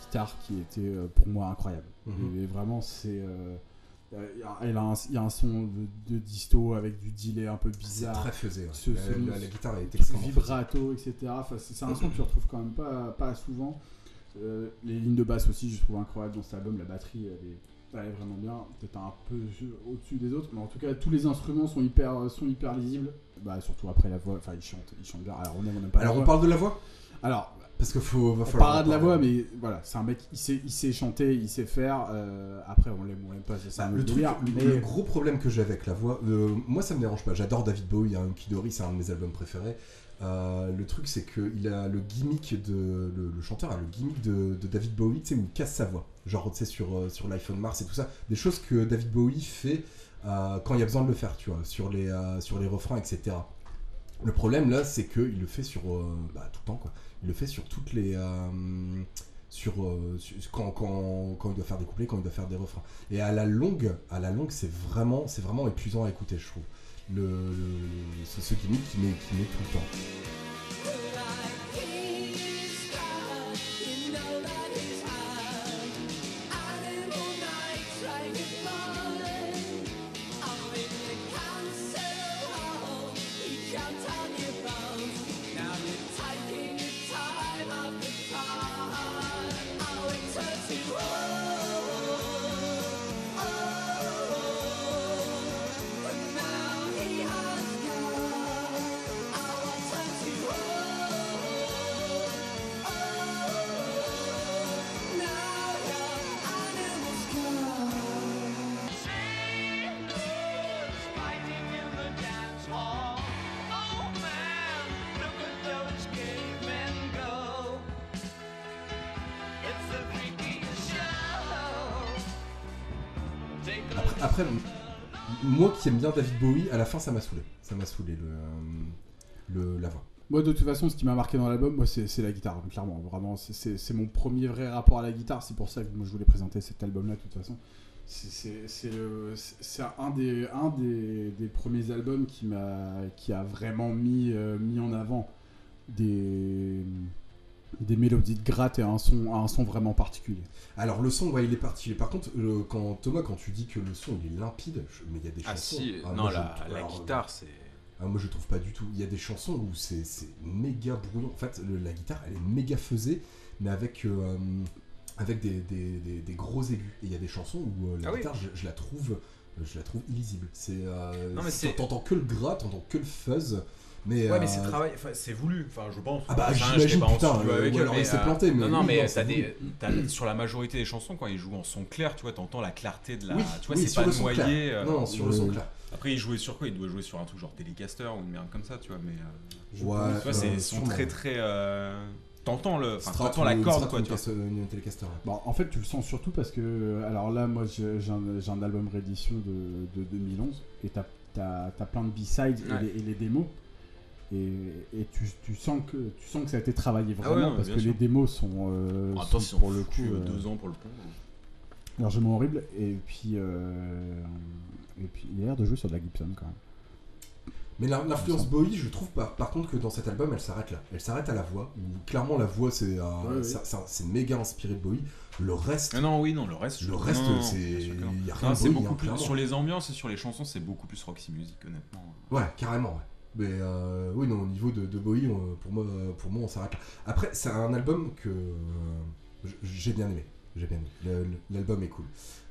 Speaker 2: Guitare qui étaient euh, pour moi incroyables.
Speaker 1: Mhm.
Speaker 2: Et vraiment, c'est. euh, euh, il y a- elle a un- il y a un son de, de disto avec du delay un peu
Speaker 1: C'est
Speaker 2: bizarre.
Speaker 1: très faisé. ouais.
Speaker 2: Ce-
Speaker 1: la,
Speaker 2: ce-
Speaker 1: la- la guitare est extrêmement
Speaker 2: vibrato, etc. Enfin, c'est c'est un son que tu retrouves quand même pas, pas souvent. Euh, les lignes de basse aussi, je trouve incroyable dans cet album. La batterie, elle est, elle est vraiment bien. Peut-être un peu au-dessus des autres, mais en tout cas, tous les instruments sont hyper, sont hyper lisibles. Bah, surtout après la voix. Enfin, ils chantent, ils chantent bien. Alors, on aime, on aime pas
Speaker 1: Alors on
Speaker 2: voix.
Speaker 1: parle de la voix?
Speaker 2: Alors,
Speaker 1: Parce qu'il faut, va
Speaker 2: On
Speaker 1: falloir.
Speaker 2: parlera de la voix, mais voilà, c'est un mec, il sait, il sait chanter, il sait faire. euh, après, on l'aime ou on l'aime pas, ça, c'est
Speaker 1: Bah,
Speaker 2: un
Speaker 1: le, truc,
Speaker 2: délire,
Speaker 1: le-
Speaker 2: mais-
Speaker 1: le gros problème que j'ai avec la voix, euh, moi ça me dérange pas. J'adore David Bowie, hein, Kidori, c'est un de mes albums préférés. Euh, le truc, c'est qu'il a le gimmick de. Le, le chanteur a le gimmick de, de David Bowie, tu sais, où il casse sa voix. Genre, tu sais, sur, sur l'iPhone Mars et tout ça. Des choses que David Bowie fait quand il y a besoin de le faire, tu vois, sur les, sur les refrains, etc. Le problème là, c'est qu'il le fait sur. bah, tout le temps, quoi. Il le fait sur toutes les. euh, sur, euh, sur- quand, quand, quand il doit faire des couplets, quand il doit faire des refrains. Et à la longue, à la longue, c'est vraiment, c'est vraiment épuisant à écouter, je trouve. Le, ce gimmick qui met, qui met tout le temps. Après, moi qui aime bien David Bowie, à la fin, ça m'a saoulé. Ça m'a saoulé le, le- la voix.
Speaker 2: Moi, de toute façon, ce qui m'a marqué dans l'album, moi, c'est la guitare, clairement. Vraiment, c'est- mon premier vrai rapport à la guitare. C'est pour ça que moi, je voulais présenter cet album-là, de toute façon. C'est- un, des, un des, des premiers albums qui, m'a qui a vraiment mis, euh, mis en avant des, des mélodies de gratte et un son, un son vraiment particulier.
Speaker 1: Alors le son, ouais, il est parti. Par contre, le- quand Thomas, quand tu dis que le son il est limpide, je- mais il y a des
Speaker 3: Ah
Speaker 1: chansons.
Speaker 3: si,
Speaker 1: ah,
Speaker 3: non,
Speaker 1: moi,
Speaker 3: la, la
Speaker 1: alors,
Speaker 3: guitare, c'est.
Speaker 1: Ah, moi je trouve pas du tout. Il y a des chansons où c'est c'est méga brouillon. En fait, le- la guitare elle est méga faisée, mais avec, euh, avec des, des- des- des gros aigus. Et il y a des chansons où euh, la
Speaker 3: Ah oui.
Speaker 1: guitare, je, je la trouve, je la trouve illisible. C'est, euh,
Speaker 3: Non, mais c'est-
Speaker 1: t'entends que le gras, t'entends que le fuzz. Mais,
Speaker 3: Ouais, mais
Speaker 1: euh,
Speaker 3: c'est travail, enfin, c'est voulu, enfin, je pense.
Speaker 1: Ah bah,
Speaker 3: Enfin,
Speaker 1: j'imagine,
Speaker 3: j'étais pas en
Speaker 1: putain, euh,
Speaker 3: avec
Speaker 1: ou
Speaker 3: eux,
Speaker 1: alors il
Speaker 3: mais,
Speaker 1: s'est
Speaker 3: euh,
Speaker 1: planté, mais
Speaker 3: Non, non,
Speaker 1: oui,
Speaker 3: mais
Speaker 1: non,
Speaker 3: t'as des, sur la majorité des chansons, quand ils jouent en son clair, tu vois, t'entends la clarté de la.
Speaker 1: Oui,
Speaker 3: tu vois,
Speaker 1: oui,
Speaker 3: c'est
Speaker 1: sur
Speaker 3: pas noyé. euh,
Speaker 1: Non, sur le son clair.
Speaker 3: Après, il jouait sur quoi? Il doit jouer sur un truc genre Telecaster ou une merde comme ça, tu vois, mais. euh,
Speaker 1: Ouais,
Speaker 3: tu vois, c'est
Speaker 1: euh,
Speaker 3: ils sont très très. euh, T'entends le. T'entends la corde, quoi, tu vois.
Speaker 1: Une Telecaster. ouais.
Speaker 2: Bon, en fait, tu le sens surtout parce que, alors là, moi, j'ai un, album réédition de, de 2011 et t'as as, plein de B-sides
Speaker 3: Ouais.
Speaker 2: et les démos. Et, et tu, tu sens que, tu sens que ça a été travaillé
Speaker 3: Ah ouais,
Speaker 2: vraiment parce que
Speaker 3: sûr.
Speaker 2: les démos sont, euh, sont
Speaker 3: on
Speaker 2: pour le coup
Speaker 3: euh, deux ans pour le pont.
Speaker 2: largement horribles. Et puis, euh, et puis, il a l'air de jouer sur de la Gibson quand même.
Speaker 1: Mais l'influence Bowie, je trouve par, par contre que dans cet album, elle s'arrête là. Elle s'arrête à la voix. où clairement, la voix, c'est
Speaker 2: Ouais,
Speaker 1: méga inspiré de Bowie. Le reste,
Speaker 3: Non, non, oui, non, le reste.
Speaker 1: le reste, c'est il y a rien
Speaker 3: Non,
Speaker 1: Bowie.
Speaker 3: beaucoup
Speaker 1: hein,
Speaker 3: plus. Sur les ambiances et sur les chansons, c'est beaucoup plus Roxy Music, honnêtement.
Speaker 1: Ouais, carrément. Ouais. Mais euh, oui, non, au niveau de, de Bowie, pour moi, pour moi, on s'arrête là. Après, c'est un album que euh, j'ai bien aimé. J'ai bien aimé. L'album est cool.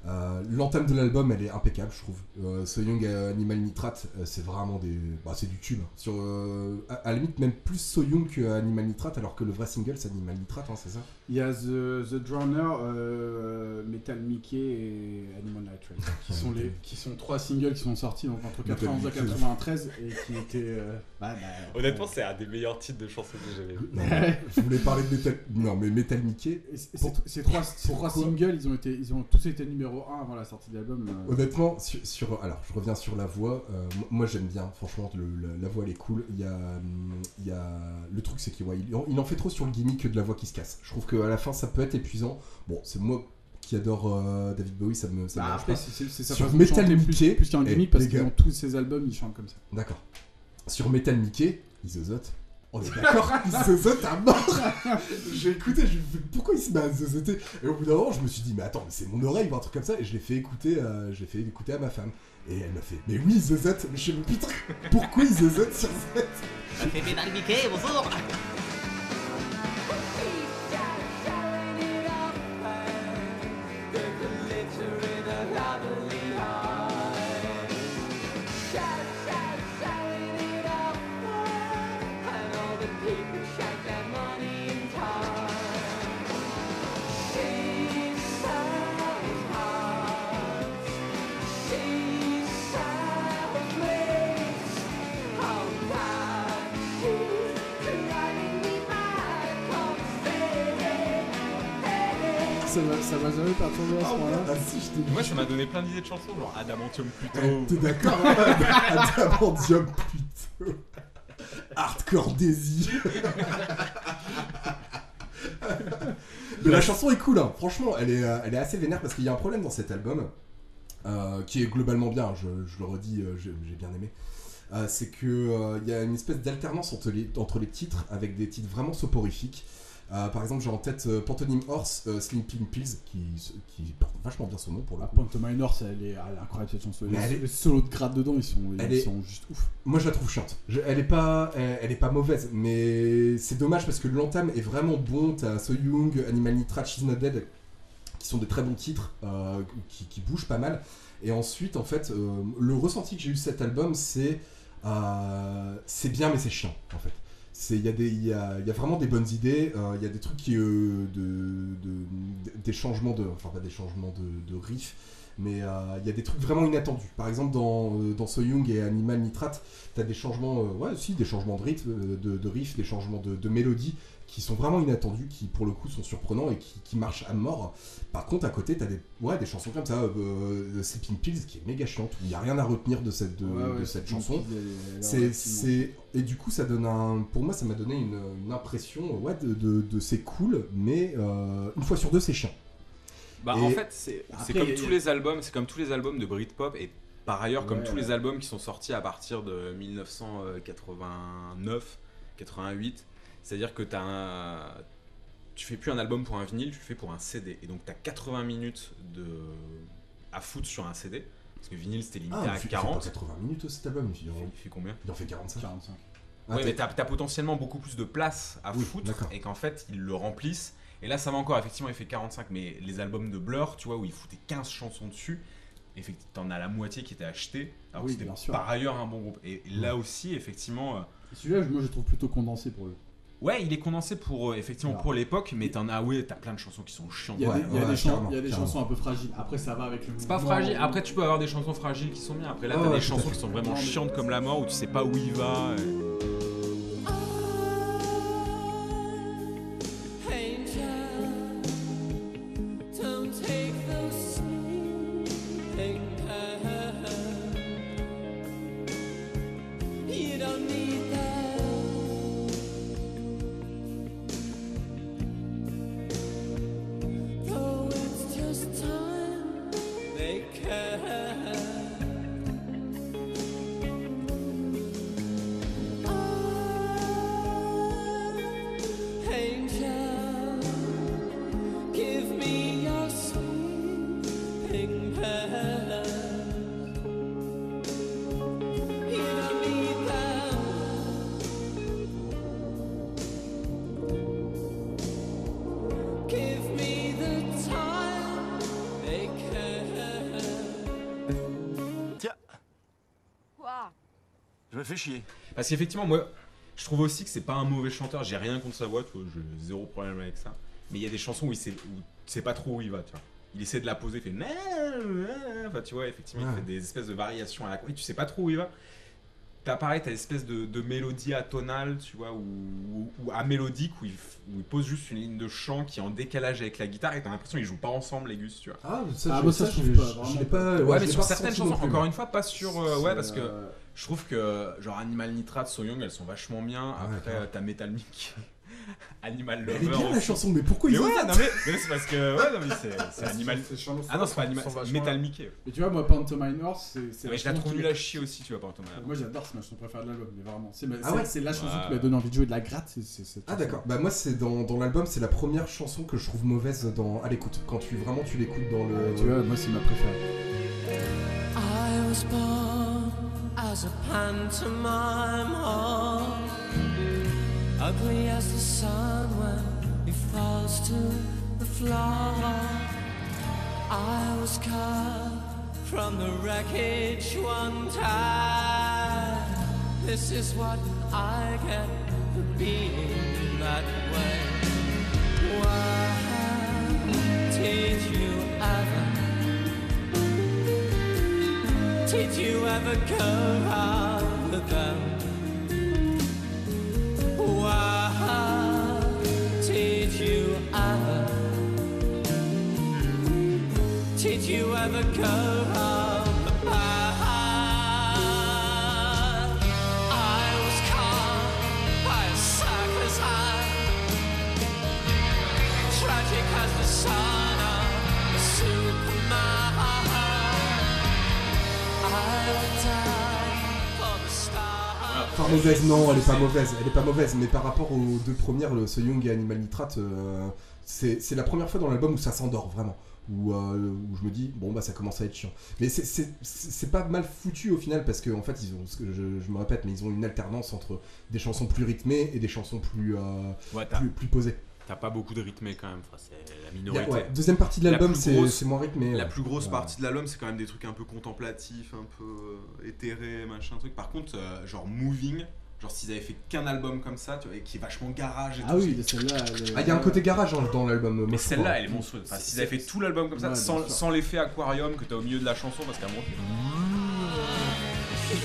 Speaker 1: Euh, L'entame de l'album, elle est impeccable, je trouve. Euh, So Young Animal Nitrate, euh, c'est vraiment des. Bah, c'est du tube. Sur, euh, à, à la limite, même plus So Young que Animal Nitrate, alors que le vrai single, c'est Animal Nitrate, hein, c'est ça?
Speaker 2: Il y a The, The Drowner, euh, Metal Mickey et Animal Nitrate, qui sont, les, qui sont trois singles qui sont sortis donc, entre
Speaker 1: Metal
Speaker 2: 91 et
Speaker 1: Mickey.
Speaker 2: 93 et qui étaient. euh, bah, bah,
Speaker 3: Honnêtement, c'est un des meilleurs titres de chansons que j'ai jamais
Speaker 1: je voulais parler de Metal. Non, mais Metal Mickey, Pour-
Speaker 2: Ces trois, ces trois
Speaker 1: pourquoi?
Speaker 2: singles, ils ont, été, ils ont tous été numéro 1 avant la sortie de l'album. euh.
Speaker 1: Honnêtement, sur, sur- alors je reviens sur la voix. euh, moi- j'aime bien, franchement, le- le- la voix elle est cool. Il y a, il y a le truc, c'est qu'il ouais, il, en- il en fait trop sur le gimmick de la voix qui se casse. Je trouve qu'à la fin ça peut être épuisant. Bon, c'est moi qui adore euh, David Bowie, ça me, ça me
Speaker 2: Bah,
Speaker 1: dérange
Speaker 2: après,
Speaker 1: pas.
Speaker 2: c'est c'est- c'est sa
Speaker 1: Sur Metal Mickey,
Speaker 2: plus, plus qu'un
Speaker 1: eh,
Speaker 2: gimmick parce
Speaker 1: gars.
Speaker 2: ont tous ces albums, ils chantent comme ça.
Speaker 1: D'accord. Sur Metal Mickey, il zozote. On est d'accord, zozote à mort. J'ai écouté, je me suis dit, pourquoi il se met à Et au bout d'un moment, je me suis dit, mais attends, mais c'est mon oreille ou un truc comme ça. Et je l'ai fait écouter, euh, je l'ai fait écouter à ma femme. Et elle m'a fait, mais oui, zozote. Mais je me putain, pourquoi il sur
Speaker 8: Mickey, bonjour
Speaker 3: Moi, ça m'a donné plein d'idées de chansons, genre Adamantium plutôt.
Speaker 1: T'es d'accord Adamantium plutôt. Hardcore Daisy. Mais la chanson est cool, hein. franchement, elle est, euh, elle est assez vénère parce qu'il y a un problème dans cet album euh, qui est globalement bien, je, je le redis, euh, j'ai bien aimé. C'est que euh, il y a une espèce d'alternance entre les titres avec des titres vraiment soporifiques. Euh, par exemple, j'ai en tête euh, Horse, euh, Sleeping Pills, qui, qui porte vachement bien son nom pour le
Speaker 2: La
Speaker 1: coup.
Speaker 2: Ça, elle est, elle est incroyable cette chanson. Les,
Speaker 1: elle est-
Speaker 2: les solos de grade dedans, ils sont, ils
Speaker 1: est-
Speaker 2: sont juste ouf.
Speaker 1: Moi, je la trouve chiante. Je- elle est pas, elle, elle est pas mauvaise, mais c'est dommage parce que l'entame est vraiment bon. T'as So Young, Animal Nitrate, She's Not Dead, qui sont des très bons titres, euh, qui, qui bougent pas mal. Et ensuite, en fait, euh, le ressenti que j'ai eu de cet album, c'est, c'est bien, mais c'est chiant, en fait. C'est- Il y, y, y a vraiment des bonnes idées, euh, il y a des trucs qui, euh, de, de- des changements de, enfin pas des changements de, riff, mais euh, il y a des trucs vraiment inattendus. Par exemple, dans, dans So Young et Animal Nitrate, t'as des changements, ouais, si, des changements de rythme, de, de riff, des changements de, de mélodie qui sont vraiment inattendus, qui pour le coup sont surprenants et qui, qui marchent à mort. Par contre, à côté, t'as des, ouais, des chansons comme ça, euh, Sleeping Pills, qui est méga chiante, où il n'y a rien à retenir de cette, de,
Speaker 2: Ouais, ouais,
Speaker 1: de cette chanson. C'est, et du coup, ça donne un, pour moi, ça m'a donné une, une impression, ouais, de, de, de c'est cool, mais euh, une fois sur deux, c'est chiant.
Speaker 3: Bah,
Speaker 1: Et-
Speaker 3: en fait, c'est comme
Speaker 2: a-
Speaker 3: tous les albums, c'est comme tous les albums de Britpop et par ailleurs comme
Speaker 2: Ouais,
Speaker 3: tous
Speaker 2: ouais.
Speaker 3: les albums qui sont sortis à partir de 1989, 88. C'est-à-dire que t'as un... tu fais plus un album pour un vinyle, tu le fais pour un CD. Et donc t'as 80 minutes de à foutre sur un CD. Parce que vinyle c'était limité
Speaker 1: Ah,
Speaker 3: à
Speaker 1: il fait- il fait pas
Speaker 3: 40.
Speaker 1: 80 minutes cet album, il
Speaker 3: Il
Speaker 1: en,
Speaker 3: fait, il fait combien
Speaker 1: il en fait 45.
Speaker 2: 45.
Speaker 1: Ah,
Speaker 3: Ouais, mais t'as as potentiellement beaucoup plus de place à
Speaker 1: Oui,
Speaker 3: foutre
Speaker 1: d'accord.
Speaker 3: et qu'en fait ils le remplissent. Et là ça va encore, effectivement il fait 45, mais les albums de Blur, tu vois, où ils foutaient 15 chansons dessus, effectivement t'en as la moitié qui était achetée, alors
Speaker 2: Oui,
Speaker 3: que c'était
Speaker 2: bien sûr.
Speaker 3: par ailleurs un bon groupe. Et là aussi, effectivement, euh,
Speaker 2: Celui-là, moi, je le trouve plutôt condensé pour le.
Speaker 3: Ouais, il est condensé pour euh, effectivement
Speaker 2: Alors.
Speaker 3: pour l'époque, mais t'en as, ouais, t'as plein de chansons qui sont chiantes.
Speaker 2: Il y a,
Speaker 1: Ouais,
Speaker 2: des, il y a
Speaker 1: ouais,
Speaker 2: des chan-
Speaker 1: carrément,
Speaker 2: il y a des
Speaker 1: carrément.
Speaker 2: chansons un peu fragiles. Après, ça va avec le.
Speaker 3: C'est pas fragile. Après, tu peux avoir des chansons fragiles qui sont bien. Après, là, t'as des chansons qui sont vraiment chiantes comme la mort où tu sais pas où il va. et-
Speaker 6: chier.
Speaker 3: Parce qu'effectivement, moi, je trouve aussi que c'est pas un mauvais chanteur. J'ai rien contre sa voix, tu vois, j'ai zéro problème avec ça. Mais il y a des chansons où il sait, où tu sais pas trop où il va, tu vois. Il essaie de la poser, il fait. Enfin, tu vois, effectivement, il fait des espèces de variations à la. Oui, tu sais pas trop où il va. T'as pareil, t'as une espèce de, de mélodie atonale, tu vois, ou, ou, ou amélodique, où il, où il pose juste une ligne de chant qui est en décalage avec la guitare et t'as l'impression qu'ils jouent pas ensemble, les gus, tu vois.
Speaker 1: Ah, ça,
Speaker 2: Ah,
Speaker 1: je,
Speaker 2: moi,
Speaker 1: ça,
Speaker 2: ça, je trouve pas,
Speaker 1: je-
Speaker 2: pas.
Speaker 3: Ouais, mais sur
Speaker 1: pas
Speaker 3: certaines chansons,
Speaker 1: plus,
Speaker 3: encore une fois, pas sur. euh, ouais, parce que.
Speaker 2: Euh,
Speaker 3: Je trouve que genre Animal Nitrate, So Young, elles sont vachement bien.
Speaker 1: Ouais,
Speaker 3: Après, euh, t'as Metal Mickey, Animal
Speaker 1: Mais
Speaker 3: Lover.
Speaker 1: Elle est bien la chanson, mais pourquoi
Speaker 3: Mais
Speaker 1: ils ont
Speaker 3: ouais, non mais, mais c'est parce que ouais, non mais c'est c'est Animal. Ah non, c'est pas Animal, c'est Metal Mickey.
Speaker 2: Mais tu vois, moi, Pantomime Horse, c'est. c'est
Speaker 3: Mais je
Speaker 2: la
Speaker 3: trouve nulle à chier aussi, tu vois, ton
Speaker 2: Moi, j'adore, c'est ma chanson préférée de l'album, mais vraiment. C'est ma-
Speaker 1: Ah
Speaker 2: c'est-
Speaker 1: ouais
Speaker 2: c'est la chanson
Speaker 3: Ouais.
Speaker 2: qui m'a donné envie de jouer de la gratte. c'est- c'est cette
Speaker 1: Ah d'accord, bah moi c'est dans, dans l'album, c'est la première chanson que je trouve mauvaise dans, à l'écoute. Quand tu vraiment tu l'écoutes dans le.
Speaker 2: Tu vois, moi, c'est ma préférée.
Speaker 9: I was born as a pantomime horse, ugly as the sun when it falls to the floor. I was cut from the wreckage one time. This is what I get for being that way. Why did you ever? Did you ever go out with them?
Speaker 1: Enfin mauvaise, non, elle est pas mauvaise, elle est pas mauvaise, mais par rapport aux deux premières, le Young et Animal Nitrate, euh, c'est la première fois dans l'album où ça s'endort vraiment. Où, euh, où je me dis, bon bah ça commence à être chiant. Mais c'est- pas mal foutu au final parce qu'en en fait, ils ont, ce que je, je me répète, mais ils ont une alternance entre des chansons plus rythmées et des chansons plus, euh,
Speaker 9: Ouais,
Speaker 1: plus, plus posées.
Speaker 9: t'as pas beaucoup de rythmé quand même. Enfin, c'est la
Speaker 1: a-
Speaker 9: minorité.
Speaker 1: ouais, deuxième partie de
Speaker 3: La
Speaker 1: l'album, c'est moins rythmé.
Speaker 3: La
Speaker 1: ouais.
Speaker 3: plus grosse partie de l'album, c'est quand même des trucs un peu contemplatifs, un peu euh, éthérés, machin truc. Par contre, euh, genre Moving, genre s'ils avaient fait qu'un album comme ça, tu vois, et qui est vachement garage et
Speaker 2: Ah
Speaker 3: tout.
Speaker 2: oui, celle-là. elle-
Speaker 1: Ah, il y a un côté garage hein, dans l'album. moi,
Speaker 9: Mais
Speaker 1: je
Speaker 9: celle-là, elle est monstrueuse. Enfin, s'ils avaient fait tout l'album comme ça,
Speaker 2: Ouais, bien
Speaker 9: sans,
Speaker 2: sûr.
Speaker 9: sans l'effet aquarium que t'as au milieu de la chanson, parce qu'à un moment,
Speaker 2: Oui,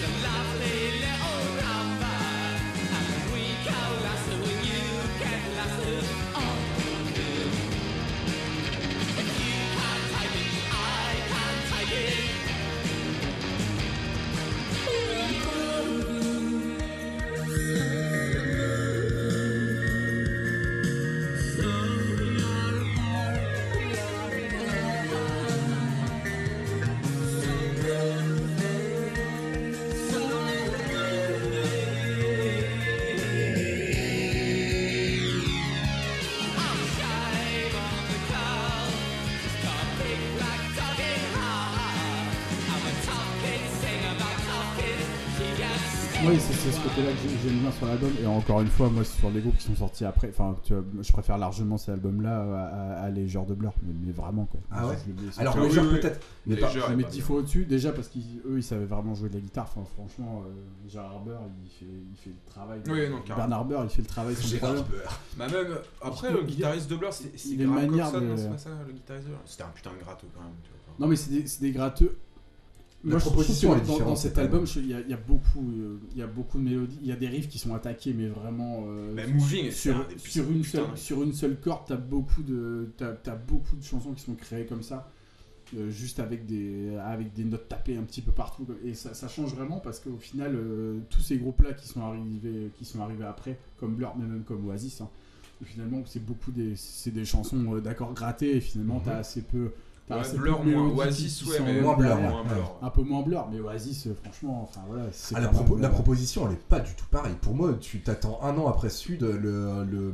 Speaker 2: encore une fois, moi, sur les groupes qui sont sortis après, enfin, tu vois, je préfère largement cet album-là à, à, à Les Genres de Blur. Mais, mais vraiment, quoi.
Speaker 1: Ah ouais
Speaker 2: Je
Speaker 1: Alors, le
Speaker 3: oui,
Speaker 1: genre
Speaker 3: oui, oui.
Speaker 1: peut-être. Mais
Speaker 3: Les
Speaker 1: pas-
Speaker 3: genres,
Speaker 2: je mets
Speaker 3: pas
Speaker 2: 10
Speaker 3: bien.
Speaker 2: fois au-dessus, déjà parce qu'eux ils savaient vraiment jouer de la guitare. Enfin, franchement, euh, Gérard Harber il fait, il fait le travail.
Speaker 3: Oui, non, carrément.
Speaker 2: Bernard Harber il fait le travail sans problème.
Speaker 3: Bah même, après, le guitariste de Blur, c'est Graham
Speaker 2: manière
Speaker 3: Coxon,
Speaker 2: de-
Speaker 3: non, c'est pas ça, le guitariste de Blur C'était un putain de gratteux quand même, tu vois.
Speaker 2: Non, mais c'est des, c'est des gratteux.
Speaker 1: La
Speaker 2: Moi, je trouve que dans,
Speaker 1: différente,
Speaker 2: dans
Speaker 1: c'est
Speaker 2: cet album, il y, a- il y a beaucoup, euh, il y a beaucoup de mélodies, il y a des riffs qui sont attaqués, mais vraiment euh,
Speaker 3: Mais Moving,
Speaker 2: sur,
Speaker 3: un des
Speaker 2: sur une seule, sur une seule corde, t'as beaucoup de, t'as, t'as beaucoup de chansons qui sont créées comme ça, euh, juste avec des, avec des notes tapées un petit peu partout, et ça, ça change vraiment parce qu'au final, euh, tous ces groupes-là qui sont arrivés, qui sont arrivés après, comme Blur, mais même comme Oasis, hein, finalement, c'est beaucoup des, c'est des chansons euh, d'accords grattés, et finalement, t'as assez peu.
Speaker 3: Ouais, Blur moins, Oasis,
Speaker 2: qui
Speaker 3: ouais,
Speaker 2: sont
Speaker 3: mais
Speaker 1: moins Blur,
Speaker 3: moins
Speaker 1: ouais.
Speaker 3: Blur.
Speaker 2: Un peu moins Blur, mais Oasis, euh, franchement, enfin voilà.
Speaker 1: Ah, la, propo- proposition, elle est pas du tout pareille. Pour moi, tu t'attends un an après Sud, le. le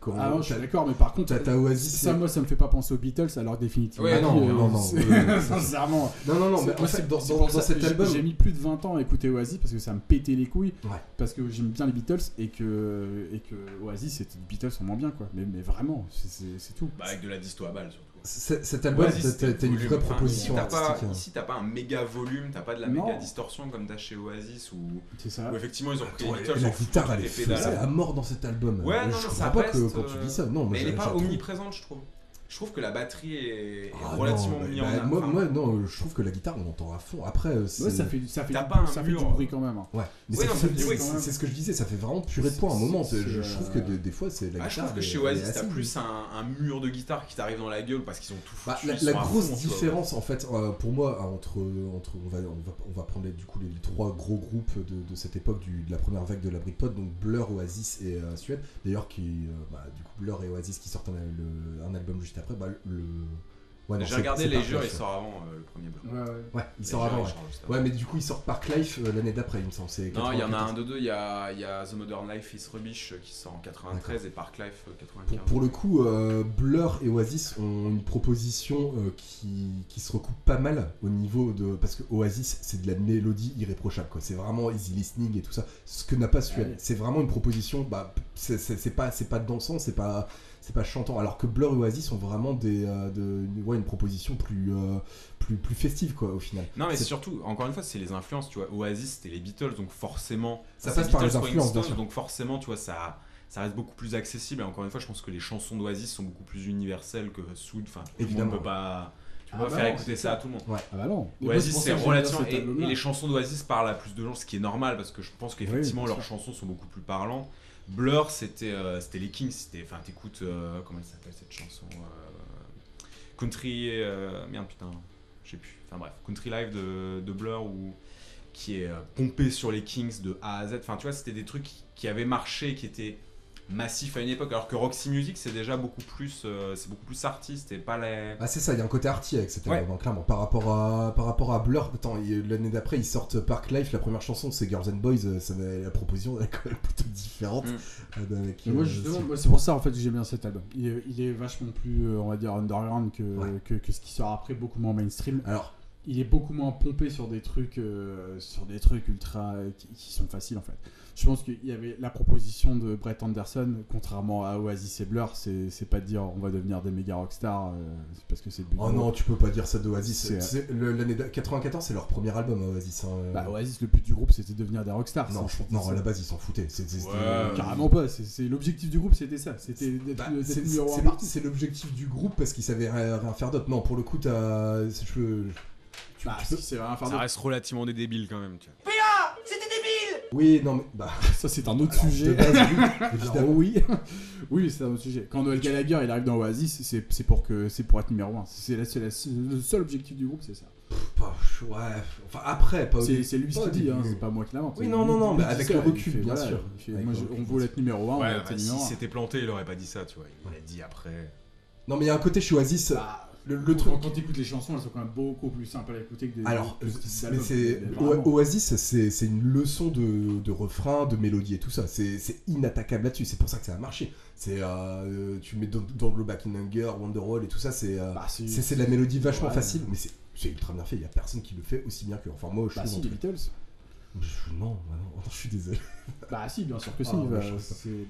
Speaker 1: comment-
Speaker 2: Ah non, je suis d'accord, mais par contre,
Speaker 1: t'as- Oasis.
Speaker 2: ça, moi, ça me fait pas penser aux Beatles, alors définitivement.
Speaker 3: Ouais,
Speaker 1: Ah non,
Speaker 2: euh,
Speaker 1: non, non,
Speaker 2: Sincèrement.
Speaker 1: Non, non, non, mais en
Speaker 2: moi,
Speaker 1: fait,
Speaker 2: c'est-
Speaker 1: dans, cet album.
Speaker 2: J'ai mis plus de 20 ans à écouter Oasis parce que ça me pétait les couilles.
Speaker 1: Ouais.
Speaker 2: Parce que j'aime bien les Beatles et que, et que Oasis, c'était les Beatles en moins bien, quoi. Mais, mais vraiment, c'est tout.
Speaker 3: Bah avec de la disto à balle surtout.
Speaker 1: Cet album,
Speaker 3: Oasis,
Speaker 1: t'as- une
Speaker 3: volume.
Speaker 1: vraie
Speaker 3: Enfin,
Speaker 1: proposition
Speaker 3: ici, t'as pas,
Speaker 1: artistique. hein.
Speaker 3: ici, t'as pas un méga volume, t'as pas de la
Speaker 2: Non.
Speaker 3: méga distorsion comme t'as chez Oasis où,
Speaker 2: C'est ça.
Speaker 3: où effectivement ils ont pris
Speaker 1: Attends,
Speaker 3: les
Speaker 1: la guitare, elle est à mort dans cet album.
Speaker 3: Ouais, non,
Speaker 1: je
Speaker 3: non,
Speaker 1: comprends
Speaker 3: ça
Speaker 1: pas
Speaker 3: reste,
Speaker 1: que quand tu
Speaker 3: euh,
Speaker 1: dis ça. Non, moi,
Speaker 3: Mais elle est pas omniprésente, je trouve. Je trouve que la batterie est, est
Speaker 1: Ah
Speaker 3: relativement
Speaker 1: non,
Speaker 3: mise
Speaker 1: bah,
Speaker 3: en
Speaker 1: moi, non, je trouve que la guitare, on entend à fond. Après, euh.
Speaker 2: Ouais, ça fait, ça fait, du,
Speaker 3: pas un
Speaker 2: ça fait du bruit quand même. hein.
Speaker 1: Ouais, mais c'est- ce que je disais, ça fait vraiment purée de poids à un moment. Je, je trouve que
Speaker 2: euh,
Speaker 1: des, fois, c'est la
Speaker 3: Ah, je
Speaker 1: guitare.
Speaker 3: trouve que chez Oasis, t'as plus un, un mur de guitare qui t'arrive dans la gueule parce qu'ils ont tout
Speaker 1: Bah,
Speaker 3: foutu.
Speaker 1: la, grosse différence en fait euh, pour moi entre entre on va on va, on va prendre les- du coup les, les trois gros groupes de, de cette époque du, de la première vague de la Britpop donc Blur Oasis et euh, Suède d'ailleurs qui bah, du coup Blur et Oasis qui sortent un, le- un album juste après bah, le ouais,
Speaker 3: J'ai regardé les jeux, il sort avant euh, le premier bloc.
Speaker 2: Ouais, ouais.
Speaker 1: ouais il sort avant ouais.
Speaker 3: avant.
Speaker 1: Mais du coup il sort par Clive euh, l'année d'après il me semble
Speaker 3: Non, il y en a
Speaker 1: 94.
Speaker 3: un de deux, il y a, il y a The Modern Life is Rubbish euh, qui sort en 93 et Park Life euh, 95.
Speaker 1: Pour, pour le coup, euh, Blur et Oasis ont une proposition euh, qui, qui se recoupe pas mal au niveau de. Parce que Oasis, c'est de la mélodie irréprochable. quoi. C'est vraiment easy listening et tout ça. Ce que n'a pas Suède. C'est vraiment une proposition. Bah, c'est- pas, c'est pas dansant, c'est pas, c'est pas chantant. Alors que Blur et Oasis ont vraiment des, euh, de, ouais, une proposition plus, euh, plus, plus festive, quoi, au final.
Speaker 3: Non, mais
Speaker 1: C'est-
Speaker 3: surtout, encore une fois, c'est les influences, tu vois. Oasis, c'était les Beatles, donc forcément.
Speaker 1: Ça passe par les influences, bien
Speaker 3: Stones,
Speaker 1: sûr.
Speaker 3: Donc forcément, tu vois, ça, ça reste beaucoup plus accessible. Et encore une fois, je pense que les chansons d'Oasis sont beaucoup plus universelles que Soud. Enfin,
Speaker 1: Évidemment.
Speaker 3: peut pas. Tu
Speaker 2: Ah
Speaker 3: peux pas
Speaker 2: bah
Speaker 3: faire
Speaker 2: non,
Speaker 3: écouter ça à tout le monde.
Speaker 2: Ah bah non.
Speaker 3: Oasis, c'est relativement. Et, et les chansons d'Oasis parlent à plus de gens, ce qui est normal parce que je pense qu'effectivement
Speaker 2: bien
Speaker 3: leurs chansons sont beaucoup plus parlantes. Blur, c'était euh, c'était les Kings. C'était, enfin, t'écoutes. euh, comment elle s'appelle cette chanson euh, Country. merde, putain. je sais plus. Enfin bref, Country Life de, Blur ou qui est pompé sur les Kings de A à Z. Enfin, tu vois, c'était des trucs qui avaient marché, qui étaient massifs à une époque, alors que Roxy Music, c'est déjà beaucoup plus, euh, c'est beaucoup plus artiste et pas les.
Speaker 1: Ah c'est ça, il y a un côté arty avec cet
Speaker 3: Ouais.
Speaker 1: album, hein, clairement. Par rapport à, par rapport à Blur, attends, l'année d'après, ils sortent Park Life, la première chanson, c'est Girls and Boys, euh, ça la proposition est quand même plutôt différente.
Speaker 3: Mm.
Speaker 1: euh, avec,
Speaker 2: moi, justement,
Speaker 1: c'est-
Speaker 2: moi, c'est pour ça en fait que j'aime bien cet album. Il est, il est vachement plus, on va dire, underground que,
Speaker 1: Ouais.
Speaker 2: que, que ce qui sort après, beaucoup moins mainstream.
Speaker 1: Alors,
Speaker 2: Il est beaucoup moins pompé sur des trucs, euh, sur des trucs ultra qui, qui sont faciles en fait. Je pense qu'il y avait la proposition de Brett Anderson, contrairement à Oasis et Blur, c'est c'est pas de dire on va devenir des méga rockstars, euh, c'est parce que c'est le but.
Speaker 1: oh non, tu peux pas dire ça d'Oasis. Le- L'année de- 94, c'est leur premier album, Oasis. hein, euh.
Speaker 2: Bah, Oasis, le but du groupe c'était de devenir des rockstars.
Speaker 1: non, je- non, à la base, ils s'en foutaient. C'est- c'est-
Speaker 3: Ouais.
Speaker 2: Carrément pas, c'est- c'est l'objectif du groupe c'était ça, c'était d'être
Speaker 1: Bah, c'est l'objectif du groupe parce qu'ils savaient rien, rien faire d'autre. Non, pour le coup, t'as. Je.
Speaker 2: Bah,
Speaker 1: tu peux-
Speaker 2: si, c'est vraiment
Speaker 3: Ça reste relativement des débiles quand même, tu vois.
Speaker 1: Oui, non, mais. Bah,
Speaker 2: Ça, c'est un autre
Speaker 1: alors,
Speaker 2: sujet.
Speaker 1: base, oui,
Speaker 2: Alors, oui, oui, c'est un autre sujet. Quand Noel Gallagher il arrive dans Oasis, c'est c'est pour que c'est pour être numéro 1. C'est la- c'est la- c'est le seul objectif du groupe, c'est ça.
Speaker 1: Pas- ouais, enfin, après, pas au
Speaker 2: C'est
Speaker 1: début.
Speaker 2: c'est lui qui dit, hein, c'est pas moi qui l'invente.
Speaker 1: Oui, non, non, non, mais avec le recul,
Speaker 2: fait,
Speaker 1: bien
Speaker 2: voilà,
Speaker 1: sûr.
Speaker 2: fait, moi, je- on
Speaker 1: sûr.
Speaker 2: être numéro 1, on
Speaker 3: Ouais, bah,
Speaker 2: 1.
Speaker 3: s'était planté, il aurait pas dit ça, tu vois. Il l'a dit après.
Speaker 1: Non, mais il y a un côté chez Oasis.
Speaker 2: Bah,
Speaker 1: le, le
Speaker 2: Quand-
Speaker 1: truc.
Speaker 2: Quand tu écoutes les chansons, elles sont quand même beaucoup plus simples à écouter que des.
Speaker 1: Alors,
Speaker 2: des
Speaker 1: c'est-. Oasis, c'est une leçon de, de refrain, de mélodie et tout ça. C'est inattaquable là-dessus. C'est pour ça que ça a marché. C'est euh, tu mets dans, dans le Back in Hunger, Wonderwall et tout ça. C'est euh,
Speaker 2: Bah, c'est-
Speaker 1: de la mélodie vachement
Speaker 2: Ouais.
Speaker 1: facile, mais c'est ultra bien fait. Il y a personne qui le fait aussi bien que. Enfin moi, je
Speaker 2: Bah,
Speaker 1: trouve.
Speaker 2: si, Beatles.
Speaker 1: Je- non, bah non, je suis désolé.
Speaker 2: Bah si, bien sûr que si.
Speaker 1: Ah,
Speaker 2: bah,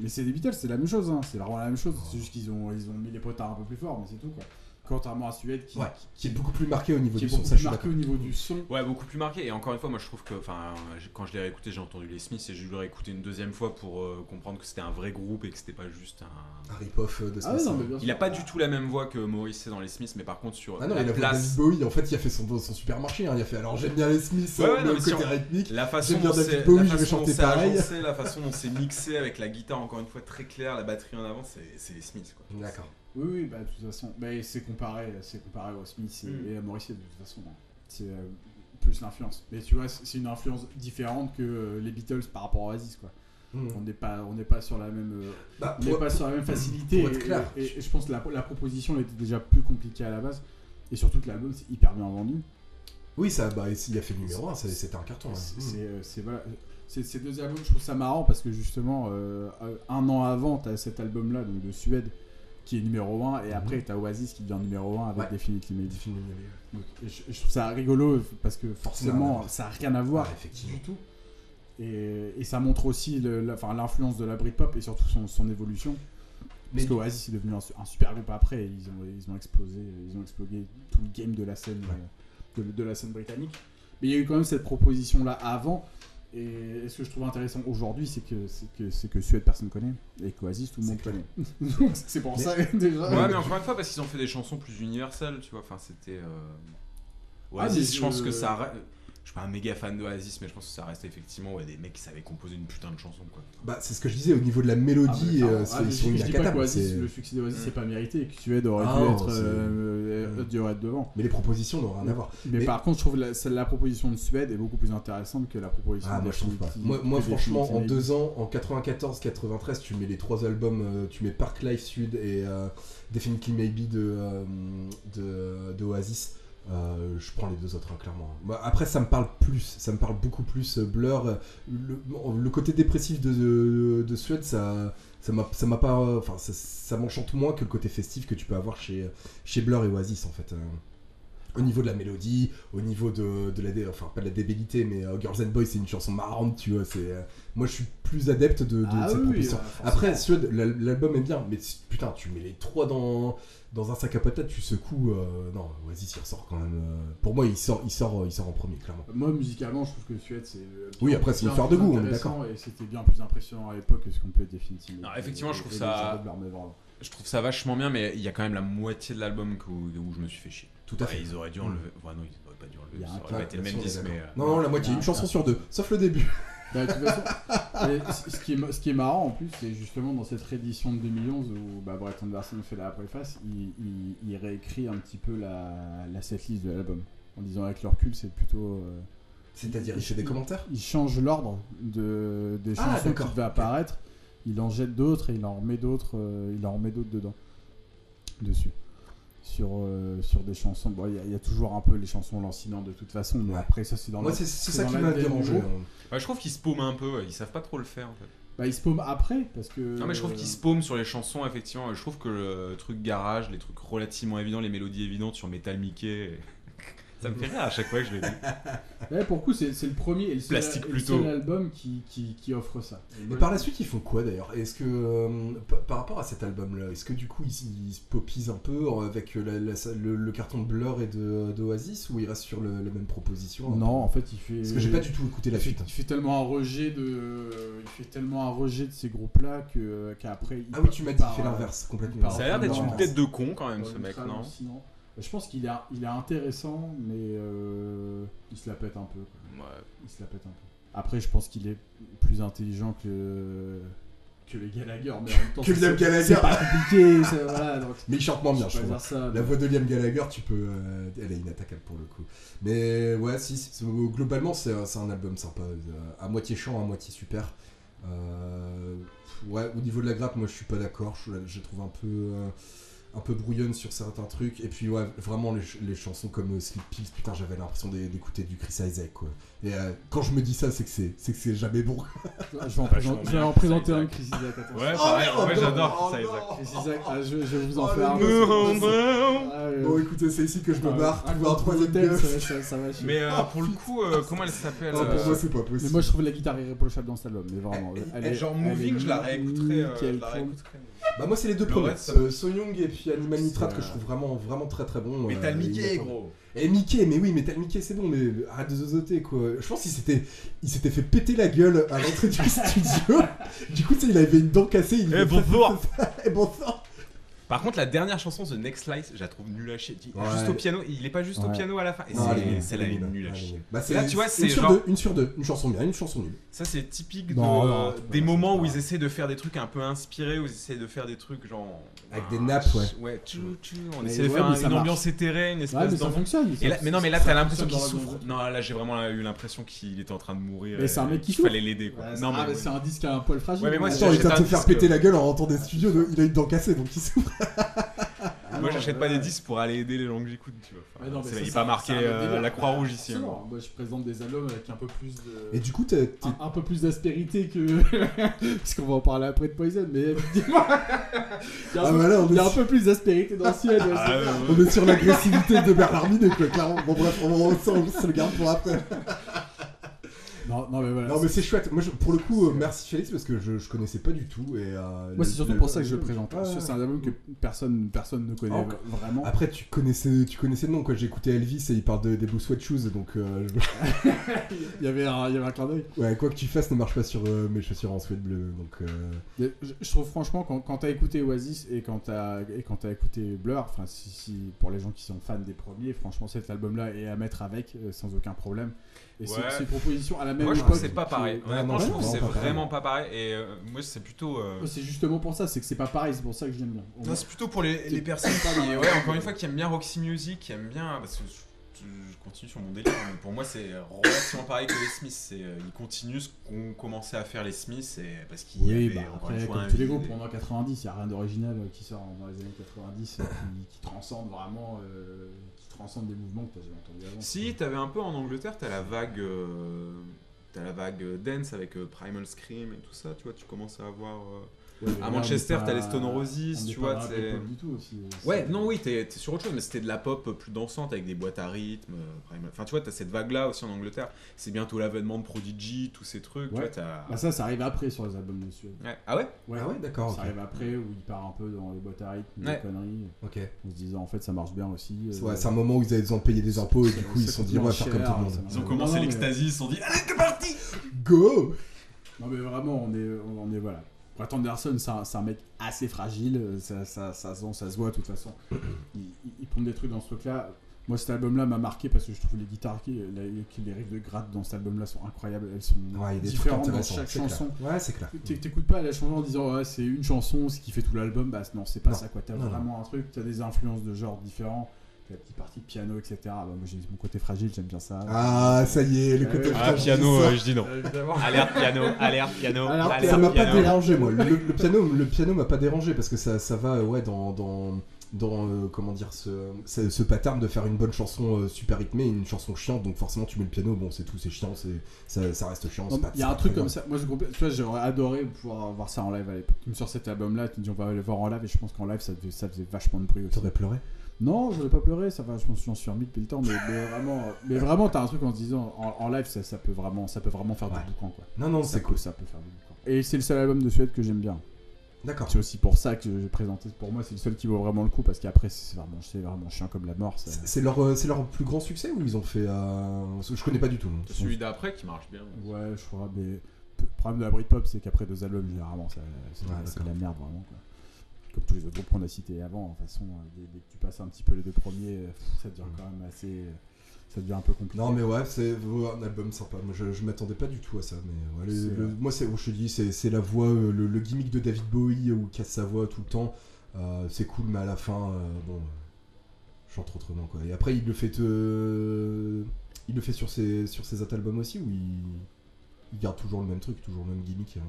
Speaker 2: mais c'est les Beatles, c'est la même chose. Hein. C'est vraiment la même chose. C'est juste qu'ils ont, ils ont mis les potards un peu plus forts, mais c'est tout quoi. Contrairement à Suède qui,
Speaker 1: Ouais, qui est beaucoup plus marqué au niveau
Speaker 2: qui est
Speaker 1: du son.
Speaker 2: beaucoup
Speaker 1: je
Speaker 2: plus marqué au niveau du son.
Speaker 3: Ouais, beaucoup plus marqué. Et encore une fois, moi je trouve que, enfin, quand je l'ai réécouté, j'ai entendu les Smiths et j'ai dû le réécouter une deuxième fois pour euh, comprendre que c'était un vrai groupe et que c'était pas juste un.
Speaker 1: Un rip-off euh, de
Speaker 2: Ah ouais,
Speaker 1: Smith.
Speaker 2: non, mais bien
Speaker 3: Il a pas du tout la même voix que Maurice dans les Smiths, mais par contre sur
Speaker 1: Ah non,
Speaker 3: la
Speaker 1: il a
Speaker 3: place,
Speaker 1: Bowie, en fait, il a fait son, son supermarché. hein. Il a fait alors j'aime bien les Smiths,
Speaker 3: Ouais, ouais, non,
Speaker 1: le
Speaker 3: si
Speaker 1: côté
Speaker 3: on-
Speaker 1: rythmique.
Speaker 3: la façon
Speaker 1: J'aime bien
Speaker 3: dont
Speaker 1: David
Speaker 3: c'est
Speaker 1: Bowie,
Speaker 3: la
Speaker 1: je vais
Speaker 3: façon dont
Speaker 1: chanter
Speaker 3: c'est
Speaker 1: pareil.
Speaker 3: agencé, la façon dont c'est mixé avec la guitare encore une fois très claire, la batterie en avant, c'est c'est les Smiths quoi.
Speaker 1: D'accord.
Speaker 2: Oui, oui, bah de toute façon. Mais c'est comparé, c'est comparé au Smith et,
Speaker 3: Mm.
Speaker 2: et à Morrissey de toute façon. hein. C'est euh, plus l'influence. Mais tu vois, c'est une influence différente que euh, les Beatles par rapport à Oasis quoi.
Speaker 1: Mm.
Speaker 2: On n'est pas, on n'est pas sur la même. euh,
Speaker 1: Bah,
Speaker 2: on n'est pas sur la même facilité.
Speaker 1: pour être
Speaker 2: et-
Speaker 1: clair.
Speaker 2: Et, et je pense que la, la proposition elle était déjà plus compliquée à la base. Et surtout que l'album c'est hyper bien vendu.
Speaker 1: Oui, ça, bah, il a fait le numéro 1, c'était un carton.
Speaker 2: C'est-
Speaker 1: Mm.
Speaker 2: c'est, voilà. Ces deux albums, je trouve ça marrant parce que justement, euh, un an avant, tu as cet album-là, donc de Suède, qui est numéro 1, et après, tu as Oasis qui devient numéro 1 avec
Speaker 1: Mhm. Ouais.
Speaker 2: Definitely Maybe. Donc, je, je trouve ça rigolo parce que forcément, ça n'a rien à voir
Speaker 1: effectivement.
Speaker 2: du tout. Et, et ça montre aussi l'influence de la Britpop et surtout son, son évolution. Parce qu'Oasis est devenu un, su- un super groupe après, ils ont, ils ont explosé, ils ont explosé tout le game de la scène, euh, de, de la scène britannique. Mais il y a eu quand même cette proposition là avant. Et ce que je trouve intéressant aujourd'hui, c'est que c'est que c'est que Suède personne connaît et qu'Oasis tout le monde connaît. C'est pour
Speaker 1: Mais-
Speaker 2: ça déjà.
Speaker 3: Ouais, mais encore une fois, parce qu'ils ont fait des chansons plus universelles, tu vois. Enfin, c'était. euh,
Speaker 2: Ah,
Speaker 3: Oasis, je pense que ça. Je suis pas un méga fan d'Oasis, mais je pense que ça reste effectivement ouais, des mecs qui savaient composer une putain de chanson, quoi.
Speaker 1: Bah, c'est ce que je disais au niveau de la
Speaker 2: Ah,
Speaker 1: mélodie, euh,
Speaker 2: Ah, je,
Speaker 1: sont
Speaker 2: je dis pas
Speaker 1: c'est-
Speaker 2: le succès d'Oasis
Speaker 3: Mm.
Speaker 2: c'est pas mérité et que Suède aurait
Speaker 1: Ah
Speaker 2: dû être euh,
Speaker 1: Mm.
Speaker 2: dû être devant.
Speaker 1: Mais les propositions n'ont rien à voir.
Speaker 2: Mais,
Speaker 1: Mais-
Speaker 2: par contre, je trouve la, la proposition de Suède est beaucoup plus intéressante que la proposition
Speaker 1: Ah,
Speaker 2: de
Speaker 1: moi je trouve pas. Moi, moi
Speaker 2: que
Speaker 1: franchement, en deux ans, en 94-93, tu mets les trois albums, euh, tu mets Park Life Sud et euh, Definitely Maybe de, euh, de, de Oasis. Euh, je prends les deux autres, hein, clairement. Après, ça me parle plus, ça me parle beaucoup plus. euh, Blur, le, côté dépressif de, de, de Suède, ça, ça m'a, ça pas, enfin, ça, ça m'enchante moins que le côté festif que tu peux avoir chez, chez Blur et Oasis, en fait. Au niveau de la mélodie, au niveau de, de la, dé- enfin pas de la débilité, mais euh, Girls and Boys c'est une chanson marrante, tu vois. C'est, euh, moi je suis plus adepte de, de
Speaker 2: Ah
Speaker 1: cette
Speaker 2: oui,
Speaker 1: proposition.
Speaker 2: forcément.
Speaker 1: Après l'album est bien, mais putain, tu mets les trois dans dans un sac à patates, tu secoues. euh, non, Oasis il ressort quand même. euh, pour moi, il sort, il sort, il sort en premier, clairement.
Speaker 2: Moi, musicalement, je trouve que Suède, c'est.
Speaker 1: Oui, après, c'est une affaire de goût, on est d'accord.
Speaker 2: Et c'était bien plus impressionnant à l'époque que ce qu'on peut être définitivement.
Speaker 3: Non, effectivement, je trouve ça-. Je trouve ça vachement bien, mais il y a quand même la moitié de l'album où, je me suis fait chier.
Speaker 1: Tout à
Speaker 3: Ouais,
Speaker 1: fait.
Speaker 3: ils auraient dû
Speaker 1: Mm.
Speaker 3: enlever. Enfin, non, ils auraient pas dû
Speaker 2: Il y
Speaker 3: enlever. Ça aurait pas été le même disque, mais. euh,
Speaker 1: Non, non, la moitié,
Speaker 2: Ah,
Speaker 1: une chanson
Speaker 2: ah.
Speaker 1: sur deux, sauf le début.
Speaker 2: Bah, de toute façon, et ce, qui est, ma- ce qui est marrant en plus, c'est justement dans cette réédition de 2011 où bah, Brett Anderson fait la préface, il, il, il réécrit un petit peu la, la setlist de l'album. en disant avec le recul, c'est plutôt. euh,
Speaker 1: C'est-à-dire, il fait des commentaires
Speaker 2: Il change l'ordre de, des
Speaker 1: Ah,
Speaker 2: chansons qui devaient apparaître. Il en jette d'autres et il en remet d'autres. euh, il en remet d'autres dedans, dessus. Sur, euh, sur des chansons. Bon, il y a- il y, a toujours un peu les chansons lancinantes de toute façon, mais
Speaker 1: Ouais.
Speaker 2: après ça c'est dans
Speaker 1: Moi,
Speaker 2: la-
Speaker 1: c'est c'est
Speaker 2: c'est
Speaker 1: ça
Speaker 2: dans
Speaker 1: qui
Speaker 2: la
Speaker 1: m'a
Speaker 2: du
Speaker 1: dérangé.
Speaker 3: Ouais, je trouve qu'ils se paument un peu, ils savent pas trop le faire en fait.
Speaker 2: Bah, il se après parce que.
Speaker 3: Non mais je trouve qu'ils se paument sur les chansons effectivement. Je trouve que le truc garage, les trucs relativement évidents, les mélodies évidentes sur Metal Mickey, ça me fait rire à chaque fois que je les dis.
Speaker 2: Ouais, pour le coup, c'est c'est le premier et le seul,
Speaker 3: Plastique
Speaker 2: et le
Speaker 3: plutôt.
Speaker 2: seul album qui, qui, qui offre ça.
Speaker 1: Et par la suite, ils font quoi d'ailleurs? Est-ce que euh, pa- par rapport à cet album-là, est-ce que du coup ils, ils se popisent un peu avec euh, la- la- le, le carton de Blur et de d'Oasis ou ils restent sur le, la même proposition
Speaker 2: Non, en fait, il fait.
Speaker 1: Parce que j'ai pas du tout écouté la
Speaker 2: il fait,
Speaker 1: suite.
Speaker 2: il fait tellement un rejet de. Il fait tellement un rejet de ces groupes-là que qu'après. il
Speaker 1: Ah oui, tu m'as
Speaker 2: il
Speaker 1: dit, il
Speaker 2: part,
Speaker 1: fait
Speaker 2: euh,
Speaker 1: l'inverse complètement.
Speaker 2: part
Speaker 3: Ça a l'air d'être une tête de con quand même ce
Speaker 2: le
Speaker 3: mec, non?
Speaker 2: hallucinant. Je pense qu'il est, il est intéressant, mais euh, il se la pète un peu. quoi.
Speaker 3: Ouais.
Speaker 2: Il se la pète un peu. Après, je pense qu'il est plus intelligent que que les Gallagher, mais en même temps,
Speaker 1: Que
Speaker 2: c'est-
Speaker 1: Liam Gallagher.
Speaker 2: C'est pas compliqué, voilà. donc-
Speaker 1: Mais il chante moins bien,
Speaker 2: je
Speaker 1: trouve.
Speaker 2: ça,
Speaker 1: La voix de Liam Gallagher, tu peux, euh, elle est inattaquable pour le coup. Mais ouais, si, si, globalement, c'est un- c'est un album sympa, euh, à moitié chant, à moitié super. Euh, ouais, au niveau de la grappe, moi je suis pas d'accord. Je, je la trouve un peu, euh, un peu brouillonne sur certains trucs. Et puis ouais, vraiment les, ch- les chansons comme euh, Sleep Pills, putain, j'avais l'impression d'é- d'écouter du Chris Isaac quoi. Et euh, quand je me dis ça, c'est que c'est, c'est que c'est jamais bon.
Speaker 2: Je vais en, je vais en présenter un, Chris Isaac. attention.
Speaker 3: Ouais,
Speaker 1: Oh,
Speaker 3: pareil,
Speaker 1: merde,
Speaker 3: ouais,
Speaker 1: non,
Speaker 3: j'adore
Speaker 1: oh,
Speaker 3: Chris. Isaac.
Speaker 2: Chris Isaac, ah, je, je vais vous en
Speaker 1: Oh,
Speaker 2: faire un. Ah.
Speaker 1: Bon, écoutez, c'est ici que je me
Speaker 2: Ah,
Speaker 1: barre.
Speaker 2: un
Speaker 1: Trouver un troisième
Speaker 2: chier.
Speaker 3: Mais euh,
Speaker 1: Oh,
Speaker 3: pour le coup, comment elle s'appelle
Speaker 1: Ah, pour moi, c'est pas possible.
Speaker 2: Mais moi je trouve la guitare irréprochable dans cet album, mais vraiment. Elle est-
Speaker 3: genre Moving, je la réécouterai.
Speaker 1: Bah moi c'est les deux
Speaker 3: Le
Speaker 1: premiers,
Speaker 3: reste,
Speaker 1: euh, So Young et puis Animal Nitrate que je trouve vraiment vraiment très très bon.
Speaker 3: Metal
Speaker 1: euh,
Speaker 3: Mickey, gros.
Speaker 1: Et Mickey, mais oui, Metal Mickey c'est bon, mais arrête de zozoter quoi. Je pense qu'il s'était, il s'était fait péter la gueule à l'entrée du studio. Du coup, tu sais, il avait une dent cassée. Il
Speaker 3: Eh, bonjour.
Speaker 1: Et bonsoir
Speaker 3: Par contre, la dernière chanson, The Next Slice, je la trouve nulle à chier.
Speaker 1: Ouais.
Speaker 3: Juste au piano, il est pas juste au piano à la fin. Et c'est-
Speaker 1: est nulle,
Speaker 3: est
Speaker 1: est
Speaker 3: à
Speaker 1: est
Speaker 3: chier.
Speaker 1: Bah,
Speaker 3: là, tu vois,
Speaker 1: une
Speaker 3: c'est
Speaker 1: sur
Speaker 3: genre-
Speaker 1: deux, une sur deux, une chanson bien, une chanson nulle.
Speaker 3: Ça, c'est typique
Speaker 2: Non,
Speaker 3: de, des moments où ils essaient de faire des trucs un peu inspirés, où ils essaient de faire des trucs genre.
Speaker 1: Avec
Speaker 3: ah,
Speaker 1: des nappes, ouais.
Speaker 3: Ouais, tchou, tchou, on
Speaker 2: Mais
Speaker 3: essaie de faire une ambiance éthérée, une
Speaker 2: Ouais,
Speaker 3: espèce
Speaker 2: mais ça
Speaker 3: d'ambiance.
Speaker 2: fonctionne.
Speaker 3: Mais non, mais là, t'as l'impression qu'il
Speaker 2: la
Speaker 3: souffre. Non, là, j'ai vraiment eu l'impression qu'il était en train de mourir.
Speaker 2: Mais c'est un mec qui
Speaker 3: qu'il fallait
Speaker 2: souffre.
Speaker 3: l'aider, quoi. Non,
Speaker 2: ah,
Speaker 3: mais.
Speaker 2: c'est un disque à un poil fragile.
Speaker 3: Ouais, mais moi,
Speaker 1: il
Speaker 3: j'achète
Speaker 1: vient de
Speaker 3: un
Speaker 1: te faire péter la gueule en rentrant des studios, de- il a une dent cassée donc il souffre.
Speaker 2: Ah
Speaker 3: Moi, j'achète pas des disques pour aller aider les gens que j'écoute, tu vois. Enfin,
Speaker 2: non,
Speaker 3: c'est- il n'est pas marqué euh, la Croix-Rouge ici. hein.
Speaker 2: Moi je présente des albums avec un peu plus de.
Speaker 1: Et du coup, t'as- t'es-
Speaker 2: un, un peu plus d'aspérité que. Parce qu'on va en parler après de Poison, mais effectivement. il y a un,
Speaker 1: Ah,
Speaker 2: peu,
Speaker 1: bah là, on
Speaker 2: il y a
Speaker 1: est
Speaker 2: un peu plus d'aspérité dans ce film.
Speaker 3: Ah, ouais, ouais.
Speaker 1: on est sur l'agressivité de Bernard Minet quoi, clairement. Bon bref, on, on, on- on se le garde pour après.
Speaker 2: Non, non, mais voilà.
Speaker 1: Non mais c'est chouette. Moi je- pour le coup euh, merci Félix parce que je, je connaissais pas du tout et euh,
Speaker 2: Moi,
Speaker 1: le-
Speaker 2: c'est surtout
Speaker 1: le-
Speaker 2: pour ça que je le présente.
Speaker 1: Ouais, ouais.
Speaker 2: C'est un album que personne, personne ne connaît
Speaker 1: Encore.
Speaker 2: vraiment.
Speaker 1: Après tu connaissais tu connaissais le nom quoi. J'ai écouté Elvis et il parle de, des Blue Sweat Shoes donc euh, je-
Speaker 2: il, y avait un, il y avait un clin d'œil.
Speaker 1: ouais quoi que tu fasses ne marche pas sur euh, mes chaussures en suède bleu donc euh,
Speaker 2: Je, je trouve franchement, quand, quand t'as écouté Oasis et quand t'as et quand t'as écouté Blur, enfin, si, si- pour les gens qui sont fans des premiers, franchement, cet album-là est à mettre avec euh, sans aucun problème. Et c'est
Speaker 3: Ouais.
Speaker 2: c'est une proposition à la même
Speaker 3: Moi, je
Speaker 2: époque
Speaker 3: trouve que c'est pas
Speaker 2: que-
Speaker 3: pareil.
Speaker 1: Ouais,
Speaker 3: Honnêtement,
Speaker 1: non,
Speaker 3: je
Speaker 1: c'est
Speaker 3: trouve que c'est
Speaker 1: vraiment pas pareil.
Speaker 3: vraiment pas pareil. Et euh, moi, c'est plutôt. euh,
Speaker 2: C'est justement pour ça, c'est que c'est pas pareil, c'est pour ça que je l'aime bien.
Speaker 3: Non, c'est plutôt pour les, les personnes qui, ouais, encore une fois, qui aiment bien Roxy Music, qui aiment bien, parce que je, continue sur mon délire, mais pour moi c'est relativement pareil que les Smiths. C'est, euh, ils continuent ce qu'ont commencé à faire les Smiths, et, parce qu'il y
Speaker 2: Oui,
Speaker 3: avait
Speaker 2: bah, après,
Speaker 3: une fois
Speaker 2: comme
Speaker 3: un
Speaker 2: tous les groupes,
Speaker 3: et-
Speaker 2: pendant 90, il n'y a rien d'original qui sort dans les années 90 euh, qui, qui transcende vraiment, euh, transcende des mouvements que tu jamais entendu avant.
Speaker 3: Si, t'avais un peu en Angleterre, t'as la vague, euh, t'as la vague euh, dance avec euh, Primal Scream et tout ça, tu vois, tu commences à avoir.
Speaker 2: Ouais,
Speaker 3: à Manchester, t'as les Stone
Speaker 2: on
Speaker 3: Roses, tu vois, c'est-
Speaker 2: pop du tout aussi.
Speaker 3: Ouais, non, oui, t'es sur autre chose, mais c'était de la pop plus dansante avec des boîtes à rythme. euh, Enfin, tu vois, t'as cette vague-là aussi en Angleterre. C'est bientôt l'avènement de Prodigy, tous ces trucs. Tu
Speaker 2: Ouais.
Speaker 3: vois.
Speaker 2: Bah, ça, ça arrive après sur les albums de Suède.
Speaker 3: Ouais. Ah ouais?
Speaker 2: Ouais,
Speaker 1: Ah ouais, d'accord,
Speaker 2: Ça arrive après où il part un peu dans les boîtes à rythme,
Speaker 3: Ouais.
Speaker 2: des conneries.
Speaker 1: ok.
Speaker 2: En se disant en fait ça marche bien aussi.
Speaker 1: C'est
Speaker 2: euh,
Speaker 1: ouais, c'est un moment où ils avaient besoin de payer des impôts et du coup ils se sont dit on va faire comme tout le monde.
Speaker 2: ça-
Speaker 3: Ils ont commencé l'ecstasy, ils se sont dit Allez, c'est parti
Speaker 1: Go
Speaker 2: Non mais vraiment on est on est voilà. Brett Anderson c'est un, mec assez fragile, euh, ça, ça, ça, se- ça se voit de toute façon. Il, prend des trucs dans ce truc là. Moi cet album là m'a marqué parce que je trouve les guitares, qui, les, les riffs de gratte dans cet album là sont incroyables. Elles sont différentes dans chaque chanson.
Speaker 1: Ouais, c'est clair.
Speaker 2: T'é- T'écoutes pas la chanson en disant ouais, c'est une chanson, ce qui fait tout l'album, bah non c'est pas ça quoi. T'as vraiment un truc, t'as des influences de genres différents. La petite partie de piano, etc. Bah, moi j'ai mon côté fragile, j'aime bien ça.
Speaker 1: Ah, ça y est, le côté
Speaker 3: Ah,
Speaker 1: fragile,
Speaker 3: piano, euh, je dis non. Alerte piano, alerte piano,
Speaker 2: Alors,
Speaker 3: alerte
Speaker 1: Ça m'a pas
Speaker 3: piano.
Speaker 1: dérangé, moi. Le, le piano, le piano m'a pas dérangé parce que ça, ça va, euh, ouais, dans, dans, dans euh, comment dire, ce, ce, ce pattern de faire une bonne chanson euh, super rythmée, et une chanson chiante. Donc forcément, tu mets le piano, bon, c'est tout, c'est chiant, c'est, ça, ça reste chiant.
Speaker 2: Il y a un truc comme ça. Moi, je tu vois, j'aurais adoré pouvoir voir ça en live à l'époque. Sur cet album-là, tu me dis on va aller voir en live et je pense qu'en live ça, devait- ça faisait vachement de bruit aussi.
Speaker 1: T'aurais pleuré?
Speaker 2: Non, je n'ai pas pleuré, ça va, je m'en suis, j'en suis remis depuis le temps, mais, mais vraiment, mais vraiment, t'as un truc en se disant en, en live, ça, ça peut vraiment, ça peut vraiment faire
Speaker 1: Ouais.
Speaker 2: du boucan quoi.
Speaker 1: Non, non,
Speaker 2: Ça
Speaker 1: c'est
Speaker 2: peut-
Speaker 1: cool.
Speaker 2: Ça peut faire du boucan. Et c'est le seul album de Suède que j'aime bien.
Speaker 1: D'accord.
Speaker 2: C'est aussi pour ça que j'ai présenté. Pour moi, c'est le seul qui vaut vraiment le coup parce qu'après, c'est vraiment, c'est vraiment chiant comme la mort. ça-
Speaker 1: C'est c'est leur, euh, c'est leur plus grand succès ou ils ont fait. euh, Je connais pas du tout.
Speaker 10: Celui d'après qui marche bien.
Speaker 2: Ouais, je crois, mais le problème de la Britpop, c'est qu'après deux albums, généralement, ça- c'est de la merde, vraiment. Quoi. Comme tous les autres groupes qu'on a cités avant, de toute façon, euh, dès, dès que tu passes un petit peu les deux premiers, euh, ça devient quand même assez. Ça devient un peu compliqué.
Speaker 1: Non mais ouais, c'est un album sympa. Moi je, je m'attendais pas du tout à ça, mais ouais, les-
Speaker 2: C'est,
Speaker 1: le-
Speaker 2: euh,
Speaker 1: moi c'est, je te dis, c'est, la voix, euh, le, le gimmick de David Bowie euh, où il casse sa voix tout le temps. Euh, c'est cool, mais à la fin, euh, bon, euh, chante autrement quoi. Et après il le fait, euh, il le fait sur ses sur ses autres albums aussi où il, il garde toujours le même truc, toujours le même gimmick. hein.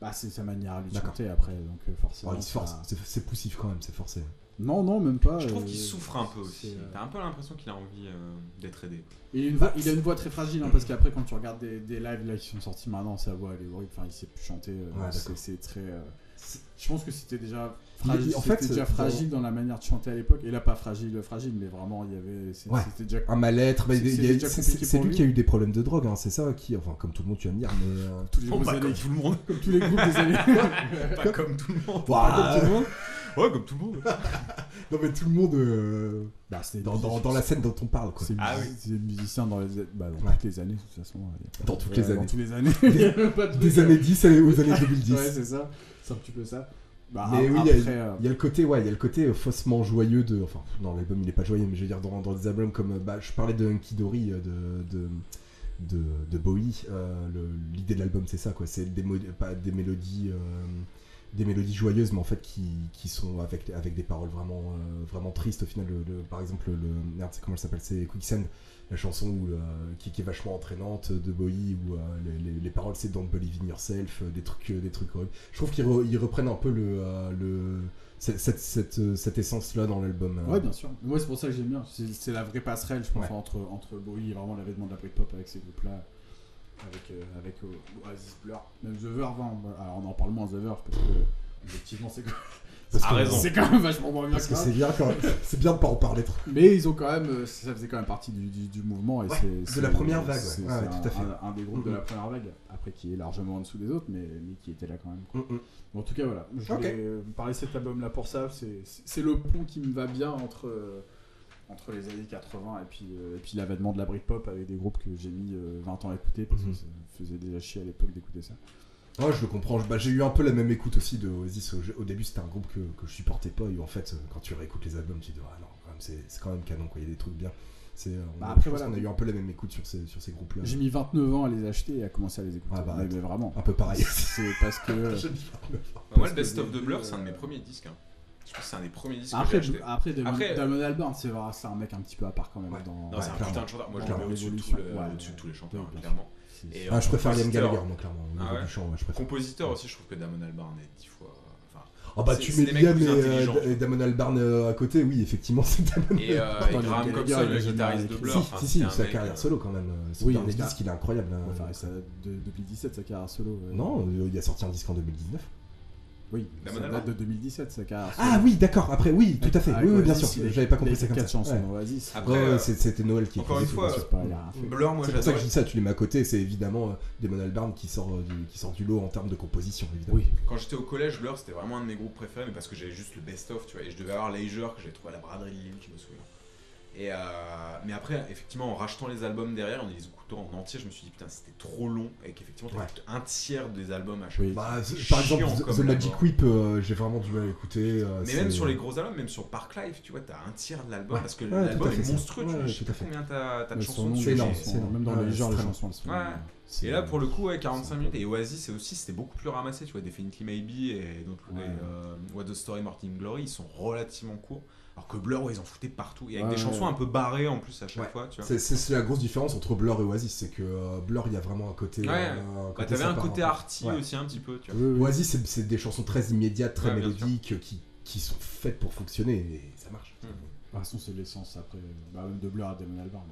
Speaker 2: Bah, c'est sa manière à lui chanter après, donc euh, forcément.
Speaker 1: Oh,
Speaker 2: ça-
Speaker 1: c'est poussif quand même, c'est forcé.
Speaker 2: Non, non, même pas.
Speaker 10: Je trouve
Speaker 2: euh,
Speaker 10: qu'il souffre un peu aussi.
Speaker 2: euh,
Speaker 10: T'as un peu l'impression qu'il a envie euh, d'être aidé.
Speaker 2: Il a, une voix, il a une voix très fragile, hein, parce qu'après, quand tu regardes des, des lives là, qui sont sortis maintenant, sa voix elle est horrible. Enfin, il sait plus chanter.
Speaker 1: Ouais,
Speaker 2: c'est- très. euh, je pense que c'était déjà
Speaker 1: Il-
Speaker 2: fragile.
Speaker 1: il- en fait,
Speaker 2: déjà
Speaker 1: dans-
Speaker 2: fragile dans la manière de chanter à l'époque. Et là, pas fragile, fragile, mais vraiment, il y avait. c'est-
Speaker 1: Ouais.
Speaker 2: C'était déjà.
Speaker 1: Un mal-être,
Speaker 2: C'est-
Speaker 1: lui
Speaker 2: lui.
Speaker 1: qui a eu des problèmes de drogue, hein, c'est ça qui, enfin comme tout le monde tu vas me dire, mais euh,
Speaker 2: Tous les
Speaker 10: Bon,
Speaker 2: grosses
Speaker 10: bah,
Speaker 2: années-
Speaker 10: comme tout le monde.
Speaker 2: comme tous les groupes des années.
Speaker 10: Pas comme tout le monde.
Speaker 2: Pas comme tout le monde.
Speaker 10: Ouais, comme tout le monde.
Speaker 1: non mais tout le monde euh,
Speaker 2: Bah,
Speaker 1: dans, dans, dans la scène dont on parle quoi.
Speaker 2: C'est
Speaker 10: Ah oui.
Speaker 2: c'est musicien dans, les, bah, dans
Speaker 1: Ouais.
Speaker 2: toutes les années, de toute façon. il y a pas
Speaker 1: Dans toutes les
Speaker 2: ouais,
Speaker 1: années.
Speaker 2: Dans toutes les années. Il y a pas de
Speaker 1: Des
Speaker 2: truc,
Speaker 1: années
Speaker 2: euh,
Speaker 1: 10 aux années 2010.
Speaker 2: Ouais, c'est ça. C'est un petit peu ça. Bah,
Speaker 1: Mais
Speaker 2: a-
Speaker 1: oui, il y a-
Speaker 2: après, euh,
Speaker 1: Il y a le côté, ouais, il y a le côté euh, faussement joyeux de. Enfin, non, l'album il est pas joyeux, mais je veux dire, dans, dans des albums comme. euh, Bah, je parlais de Hunky Dory euh, de, de, de, de Bowie. euh, le- L'idée de l'album, c'est ça, quoi. C'est des, mo- pas des mélodies. euh, des mélodies joyeuses, mais en fait qui, qui sont avec, avec des paroles vraiment, euh, vraiment tristes au final. Le, le- par exemple, le. Merde, c'est comment elle s'appelle C'est Quicksand, la chanson où, euh, qui, qui est vachement entraînante de Bowie, où euh, les, les- les paroles c'est Don't Believe in Yourself, des trucs, des trucs horribles. Je trouve qu'ils re- ils reprennent un peu le, le, cette, cette, cette, cette essence-là dans l'album.
Speaker 2: Ouais, bien sûr. Moi, c'est pour ça que j'aime bien. C'est c'est la vraie passerelle, je pense,
Speaker 1: Ouais.
Speaker 2: entre, entre Bowie et vraiment l'avènement de la Britpop avec ces groupes-là. Avec, euh, avec euh, Oasis Blur. Même The Verve, hein. alors on en parle moins The Verve parce que, effectivement, c'est quand,
Speaker 1: Parce
Speaker 10: A
Speaker 1: que-
Speaker 10: raison.
Speaker 2: c'est quand même vachement moins bien
Speaker 1: Parce
Speaker 2: que
Speaker 1: que
Speaker 2: ça.
Speaker 1: c'est bien, quand c'est bien de pas en parler trop.
Speaker 2: Mais ils ont quand même, euh, ça faisait quand même partie du, du, du mouvement. Et
Speaker 1: Ouais,
Speaker 2: c'est-
Speaker 1: de la première vague,
Speaker 2: c'est-
Speaker 1: Ouais,
Speaker 2: c'est
Speaker 1: ouais,
Speaker 2: un,
Speaker 1: tout à fait.
Speaker 2: Un, un des groupes de la première vague, après qui est largement en dessous des autres, mais, mais qui était là quand même. quoi.
Speaker 1: Mm.
Speaker 2: Bon, en tout cas, voilà. Je
Speaker 1: Ok.
Speaker 2: voulais euh, parler de cet album-là pour ça. C'est c'est le pont qui me va bien entre, euh, entre les années 80 et puis, euh, et puis l'avènement de la Britpop avec des groupes que j'ai mis euh, 20 ans à écouter parce
Speaker 1: Mhm.
Speaker 2: que ça me faisait déjà chier à l'époque d'écouter ça.
Speaker 1: Ouais, je le comprends. Bah, j'ai eu un peu la même écoute aussi de Oasis. Au, au début, c'était un groupe que, que je supportais pas. Et en fait, euh, quand tu réécoutes les albums, tu te dis, ah non, quand même, c'est c'est quand même canon. Quoi. Il y a des trucs bien. C'est, euh, on-
Speaker 2: Bah, après, voilà.
Speaker 1: qu'on a eu un peu la même écoute sur ces, sur ces groupes-là.
Speaker 2: J'ai mis 29 ans à les acheter et à commencer à les écouter.
Speaker 1: Ah bah,
Speaker 2: mais, mais vraiment.
Speaker 1: Un peu pareil.
Speaker 2: C'est parce que.
Speaker 1: J'ai mis 29.
Speaker 10: Bah, moi, le Best of the Blur, c'est un de
Speaker 2: euh,
Speaker 10: mes premiers disques. hein. Je pense que c'est un des premiers disques
Speaker 2: Après,
Speaker 10: que j'ai acheté.
Speaker 2: après, Damon,
Speaker 10: Après-
Speaker 2: Damon Albarn, c'est vrai, c'est un mec un petit peu à part quand même.
Speaker 1: Ouais.
Speaker 2: Dans...
Speaker 10: Non, c'est un putain de chanteur. Moi, je le mets au-dessus de, tous les-
Speaker 2: Ouais,
Speaker 10: au-dessus de tous les chanteurs,
Speaker 2: bien
Speaker 10: clairement. Et,
Speaker 1: Ah, je préfère Liam Gallagher, moi, clairement.
Speaker 10: Ah ouais
Speaker 1: chant, je.
Speaker 10: Compositeur aussi, je trouve que Damon Albarn est dix fois. Enfin,
Speaker 1: Ah bah tu mets Liam et, euh, Damon Albarn euh, à côté, oui, effectivement, c'est Damon
Speaker 10: Et, euh, Graham Coxon, le guitariste de Blur.
Speaker 1: Si,
Speaker 10: enfin,
Speaker 1: si, sa carrière
Speaker 10: euh,
Speaker 1: solo quand même. euh,
Speaker 2: Oui,
Speaker 1: dernier disque, il est incroyable. hein.
Speaker 2: Enfin, ça date de 2017, sa carrière solo.
Speaker 1: Non, euh, il a sorti un disque en 2019.
Speaker 2: Oui,
Speaker 10: Damon
Speaker 2: ça date de 2017, sa carrière solo.
Speaker 1: Ah oui, d'accord, après, oui, tout à fait.
Speaker 2: Avec
Speaker 1: Oui, oui, bien sûr. J'avais pas compris ça comme ça. Ouais.
Speaker 2: Oasis.
Speaker 10: Après,
Speaker 1: Ouais,
Speaker 10: euh,
Speaker 1: c'était Noël qui
Speaker 10: encore une fois,
Speaker 2: C'est
Speaker 1: pour ça que je dis ça, tu les mets à côté, c'est évidemment euh, Damon Albarn qui sort, euh, du, qui sort du lot en termes de composition, évidemment.
Speaker 2: Oui.
Speaker 10: Quand j'étais au collège, Blur c'était vraiment un de mes groupes préférés, mais parce que j'avais juste le best-of, tu vois. Et je devais avoir Leisure que j'ai trouvé à la braderie de Lille, je me souviens. Et euh, mais après, effectivement, en rachetant les albums derrière, on les écoute
Speaker 3: l'écoutant en entier, je me suis dit putain, c'était trop long et qu'effectivement,
Speaker 1: Ouais.
Speaker 3: un tiers des albums à chaque
Speaker 2: Oui.
Speaker 3: fois.
Speaker 1: Bah, par exemple,
Speaker 3: comme
Speaker 1: The Magic. Whip, euh, j'ai vraiment du mal à écouter. euh,
Speaker 3: Mais même sur les gros albums, même sur Park Life, tu vois, t'as un tiers de l'album
Speaker 1: Ouais.
Speaker 3: parce que
Speaker 1: Ouais,
Speaker 3: l'album est monstrueux. tu vois, je sais pas combien t'as de chansons dessus.
Speaker 1: c'est énorme.
Speaker 2: Même dans
Speaker 1: Ouais,
Speaker 2: les genres, les chansons, sont.
Speaker 3: Et là, pour le coup, ouais, 45 minutes. Et Oasis, c'est aussi, c'était beaucoup plus ramassé. Tu vois, Definitely Maybe et, What the Story, Morning Glory, ils sont relativement courts. Alors que Blur, ouais, ils en foutaient partout. Et avec
Speaker 2: Ouais,
Speaker 3: des chansons
Speaker 2: ouais.
Speaker 3: un peu barrées en plus à chaque
Speaker 1: Ouais.
Speaker 3: fois, tu vois.
Speaker 1: C'est- la grosse différence entre Blur et Oasis, c'est que euh, Blur, il y a vraiment un côté.
Speaker 3: Ouais.
Speaker 1: euh,
Speaker 3: Bah, t'avais un côté arty
Speaker 1: Ouais.
Speaker 3: aussi un petit peu, tu vois.
Speaker 2: Oui, oui.
Speaker 1: Oasis, c'est- des chansons très immédiates, très mélodiques, qui, qui sont faites pour fonctionner et ça marche.
Speaker 3: Hmm.
Speaker 2: De toute façon, c'est l'essence après. Bah, même de Blur à Damon Albarn.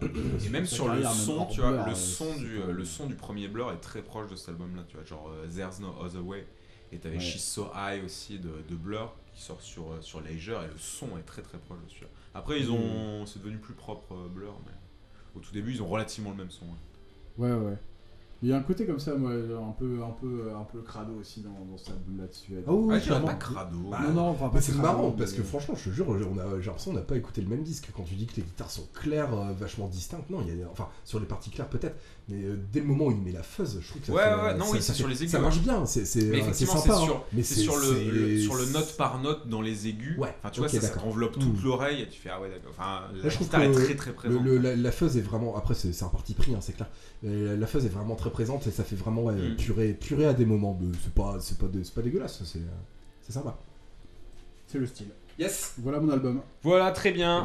Speaker 3: Et même sur le son, tu vois,
Speaker 2: Blur,
Speaker 3: le
Speaker 2: euh,
Speaker 3: son, du, euh, le son du premier Blur est très proche de cet album-là, tu vois, genre euh, There's No Other Way. Et t'avais
Speaker 2: Ouais.
Speaker 3: She's So High aussi de, de Blur qui sort sur, euh, sur Leisure et le son est très très proche de celui-là. Après, ils ont, c'est devenu plus propre euh, Blur, mais au tout début, ils ont relativement le même son. hein.
Speaker 2: Ouais, ouais. Il y a un côté comme ça, moi, un peu, un peu, un peu crado aussi dans, dans cet album là-dessus.
Speaker 1: Ah oui,
Speaker 3: Ah, pas crado.
Speaker 1: Bah,
Speaker 2: non, non, enfin,
Speaker 1: c'est marrant
Speaker 2: mais-
Speaker 1: parce que franchement, je te jure, on a, j'ai l'impression qu'on n'a pas écouté le même disque. Quand tu dis que les guitares sont claires, euh, vachement distinctes, non, il y a, enfin sur les parties claires peut-être, mais euh, dès le moment où il met la fuzz, je trouve que ça
Speaker 3: Ouais,
Speaker 1: fait-
Speaker 3: ouais, non,
Speaker 1: ça-
Speaker 3: oui, sur les aigus,
Speaker 1: Ça marche bien, c'est euh, sympa.
Speaker 3: c'est sur,
Speaker 1: hein, mais
Speaker 3: c'est sur le, sur le note par note dans les aigus.
Speaker 1: Ouais,
Speaker 3: Enfin, tu
Speaker 1: ok,
Speaker 3: vois, ça, enveloppe toute
Speaker 1: Mm.
Speaker 3: l'oreille et tu fais ah ouais d'accord. Enfin,
Speaker 1: Là,
Speaker 3: la
Speaker 1: je trouve
Speaker 3: guitare est très très présente.
Speaker 1: le- la, la fuzz est vraiment. Après, c'est un parti pris, hein, c'est clair. Euh, La fuzz est vraiment très présente et ça fait vraiment ouais,
Speaker 3: Mm.
Speaker 1: purée, purée à des moments. C'est pas, c'est pas, c'est pas dégueulasse, c'est c'est sympa.
Speaker 2: C'est le style.
Speaker 1: Yes
Speaker 2: Voilà mon album.
Speaker 3: Voilà, très bien.